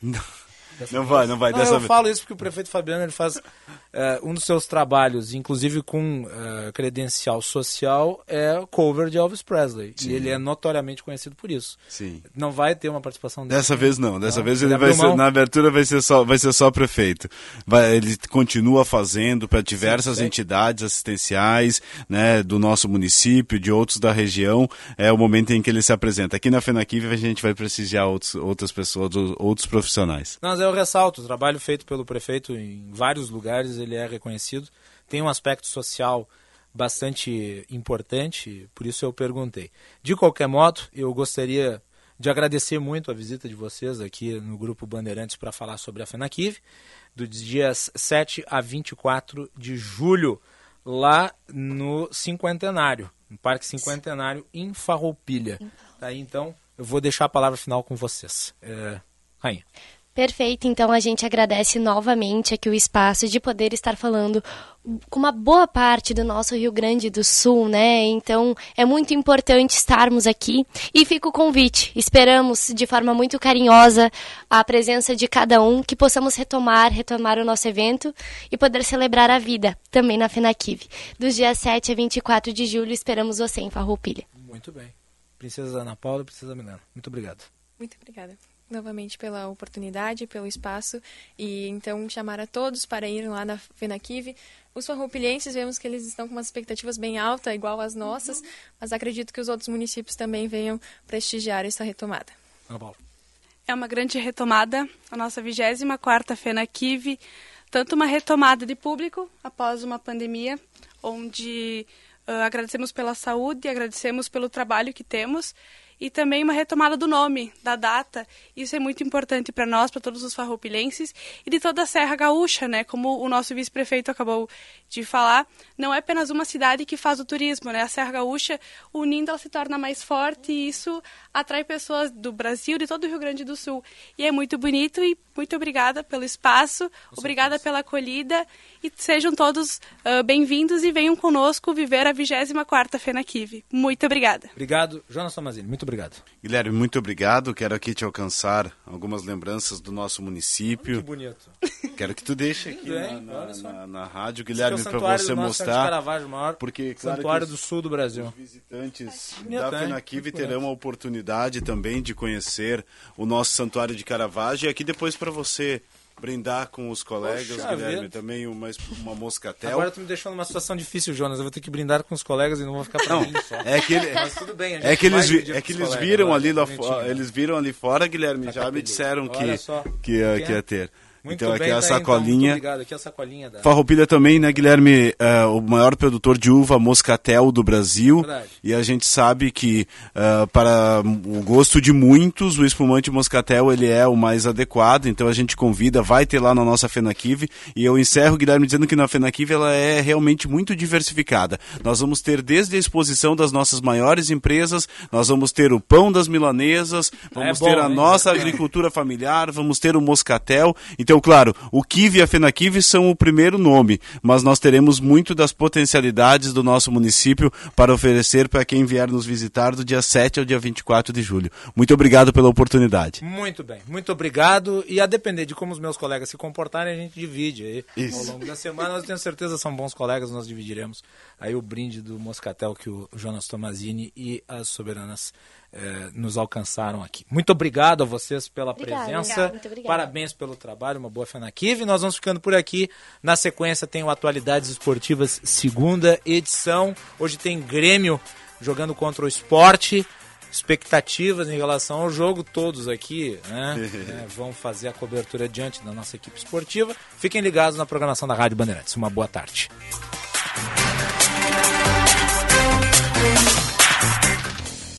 Não. [LAUGHS] Não vai, não vai. Não, dessa eu vez. falo isso porque o prefeito Fabiano ele faz uh, um dos seus trabalhos, inclusive com uh, credencial social, é cover de Elvis Presley. Sim. E ele é notoriamente conhecido por isso. Sim. Não vai ter uma participação dele. Dessa vez não. Dessa não, vez ele, vai ser, na abertura vai ser só, vai ser só prefeito. Vai, ele continua fazendo para diversas Sim, entidades assistenciais, né, do nosso município, de outros da região. É o momento em que ele se apresenta. Aqui na FENAQUIV a gente vai prestigiar outros, outras pessoas, outros profissionais. Mas eu ressalto, o trabalho feito pelo prefeito em vários lugares, ele é reconhecido. Tem um aspecto social bastante importante, por isso eu perguntei. De qualquer modo, eu gostaria de agradecer muito a visita de vocês aqui no Grupo Bandeirantes para falar sobre a FENAQUIV, dos dias 7 a 24 de julho, lá no Cinquentenário, no Parque Cinquentenário, em Farroupilha. Tá aí, então, eu vou deixar a palavra final com vocês. É, Rainha. Perfeito, então a gente agradece novamente aqui o espaço de poder estar falando com uma boa parte do nosso Rio Grande do Sul, né? Então é muito importante estarmos aqui e fica o convite. Esperamos de forma muito carinhosa a presença de cada um, que possamos retomar, retomar o nosso evento e poder celebrar a vida também na FENAQUIV. Dos dias 7 a 24 de julho, esperamos você em Farroupilha. Muito bem. Princesa Ana Paula e Princesa Milena. Muito obrigado. Muito obrigada novamente pela oportunidade, pelo espaço e então chamar a todos para ir lá na FENAQUIV. Os farroupilhenses vemos que eles estão com umas expectativas bem altas, igual as nossas, uhum. mas acredito que os outros municípios também venham prestigiar essa retomada. É uma grande retomada, a nossa 24ª FENAQUIV, tanto uma retomada de público após uma pandemia, onde uh, agradecemos pela saúde, agradecemos pelo trabalho que temos e também uma retomada do nome, da data. Isso é muito importante para nós, para todos os farroupilenses e de toda a Serra Gaúcha, né? Como o nosso vice-prefeito acabou de falar, não é apenas uma cidade que faz o turismo, né? A Serra Gaúcha, unindo, ela se torna mais forte e isso atrai pessoas do Brasil, de todo o Rio Grande do Sul. E é muito bonito e muito obrigada pelo espaço, Com obrigada certeza. pela acolhida e sejam todos uh, bem-vindos e venham conosco viver a 24ª FENAQUIV. Muito obrigada. Obrigado, Jonas Tomazini. Muito obrigado. Guilherme, muito obrigado. Quero aqui te alcançar algumas lembranças do nosso município. que bonito. Quero que tu deixe aqui bem, na, na, na, na, rádio, Guilherme, é para você mostrar. Caravaggio, maior porque claro santuário do sul do Brasil. Os visitantes da FENAQUIV terão a oportunidade também de conhecer o nosso santuário de Caravaggio e aqui depois para você brindar com os colegas, Poxa Guilherme, vida. também uma, uma moscatel. [LAUGHS] Agora tu me deixou numa situação difícil, Jonas. Eu vou ter que brindar com os colegas e não vou ficar pra não, mim só. É que, ele, Mas tudo bem, é que eles, é que eles viram ali lá, eles viram ali fora, Guilherme, já me disseram que, que, ia, que ia ter. Muito então bem, aqui é a tá, sacolinha. obrigado. Aqui é a sacolinha da... Farroupilha também, né, Guilherme, é, o maior produtor de uva moscatel do Brasil. Verdade. E a gente sabe que é, para o gosto de muitos, o espumante moscatel ele é o mais adequado. Então a gente convida, vai ter lá na nossa Fenaquive. E eu encerro, Guilherme, dizendo que na Fenaquive ela é realmente muito diversificada. Nós vamos ter desde a exposição das nossas maiores empresas, nós vamos ter o pão das milanesas, vamos É bom, ter a hein? nossa agricultura familiar, vamos ter o moscatel. Então, claro, o Kive e a Fenaquive são o primeiro nome, mas nós teremos muito das potencialidades do nosso município para oferecer para quem vier nos visitar do dia 7 ao dia 24 de julho. Muito obrigado pela oportunidade. Muito bem, muito obrigado. E a depender de como os meus colegas se comportarem, a gente divide aí Isso. ao longo da semana. Eu tenho certeza são bons colegas, nós dividiremos aí o brinde do Moscatel que o Jonas Tomazini e as soberanas eh, nos alcançaram aqui. Muito obrigado a vocês pela Obrigada. presença. Obrigada, muito obrigada. Parabéns pelo trabalho, uma boa Fenaquive. Nós vamos ficando por aqui. Na sequência tem o Atualidades Esportivas, segunda edição. Hoje tem Grêmio jogando contra o esporte. Expectativas em relação ao jogo, todos aqui né, [LAUGHS] né, vão fazer a cobertura diante da nossa equipe esportiva. Fiquem ligados na programação da Rádio Bandeirantes. Uma boa tarde.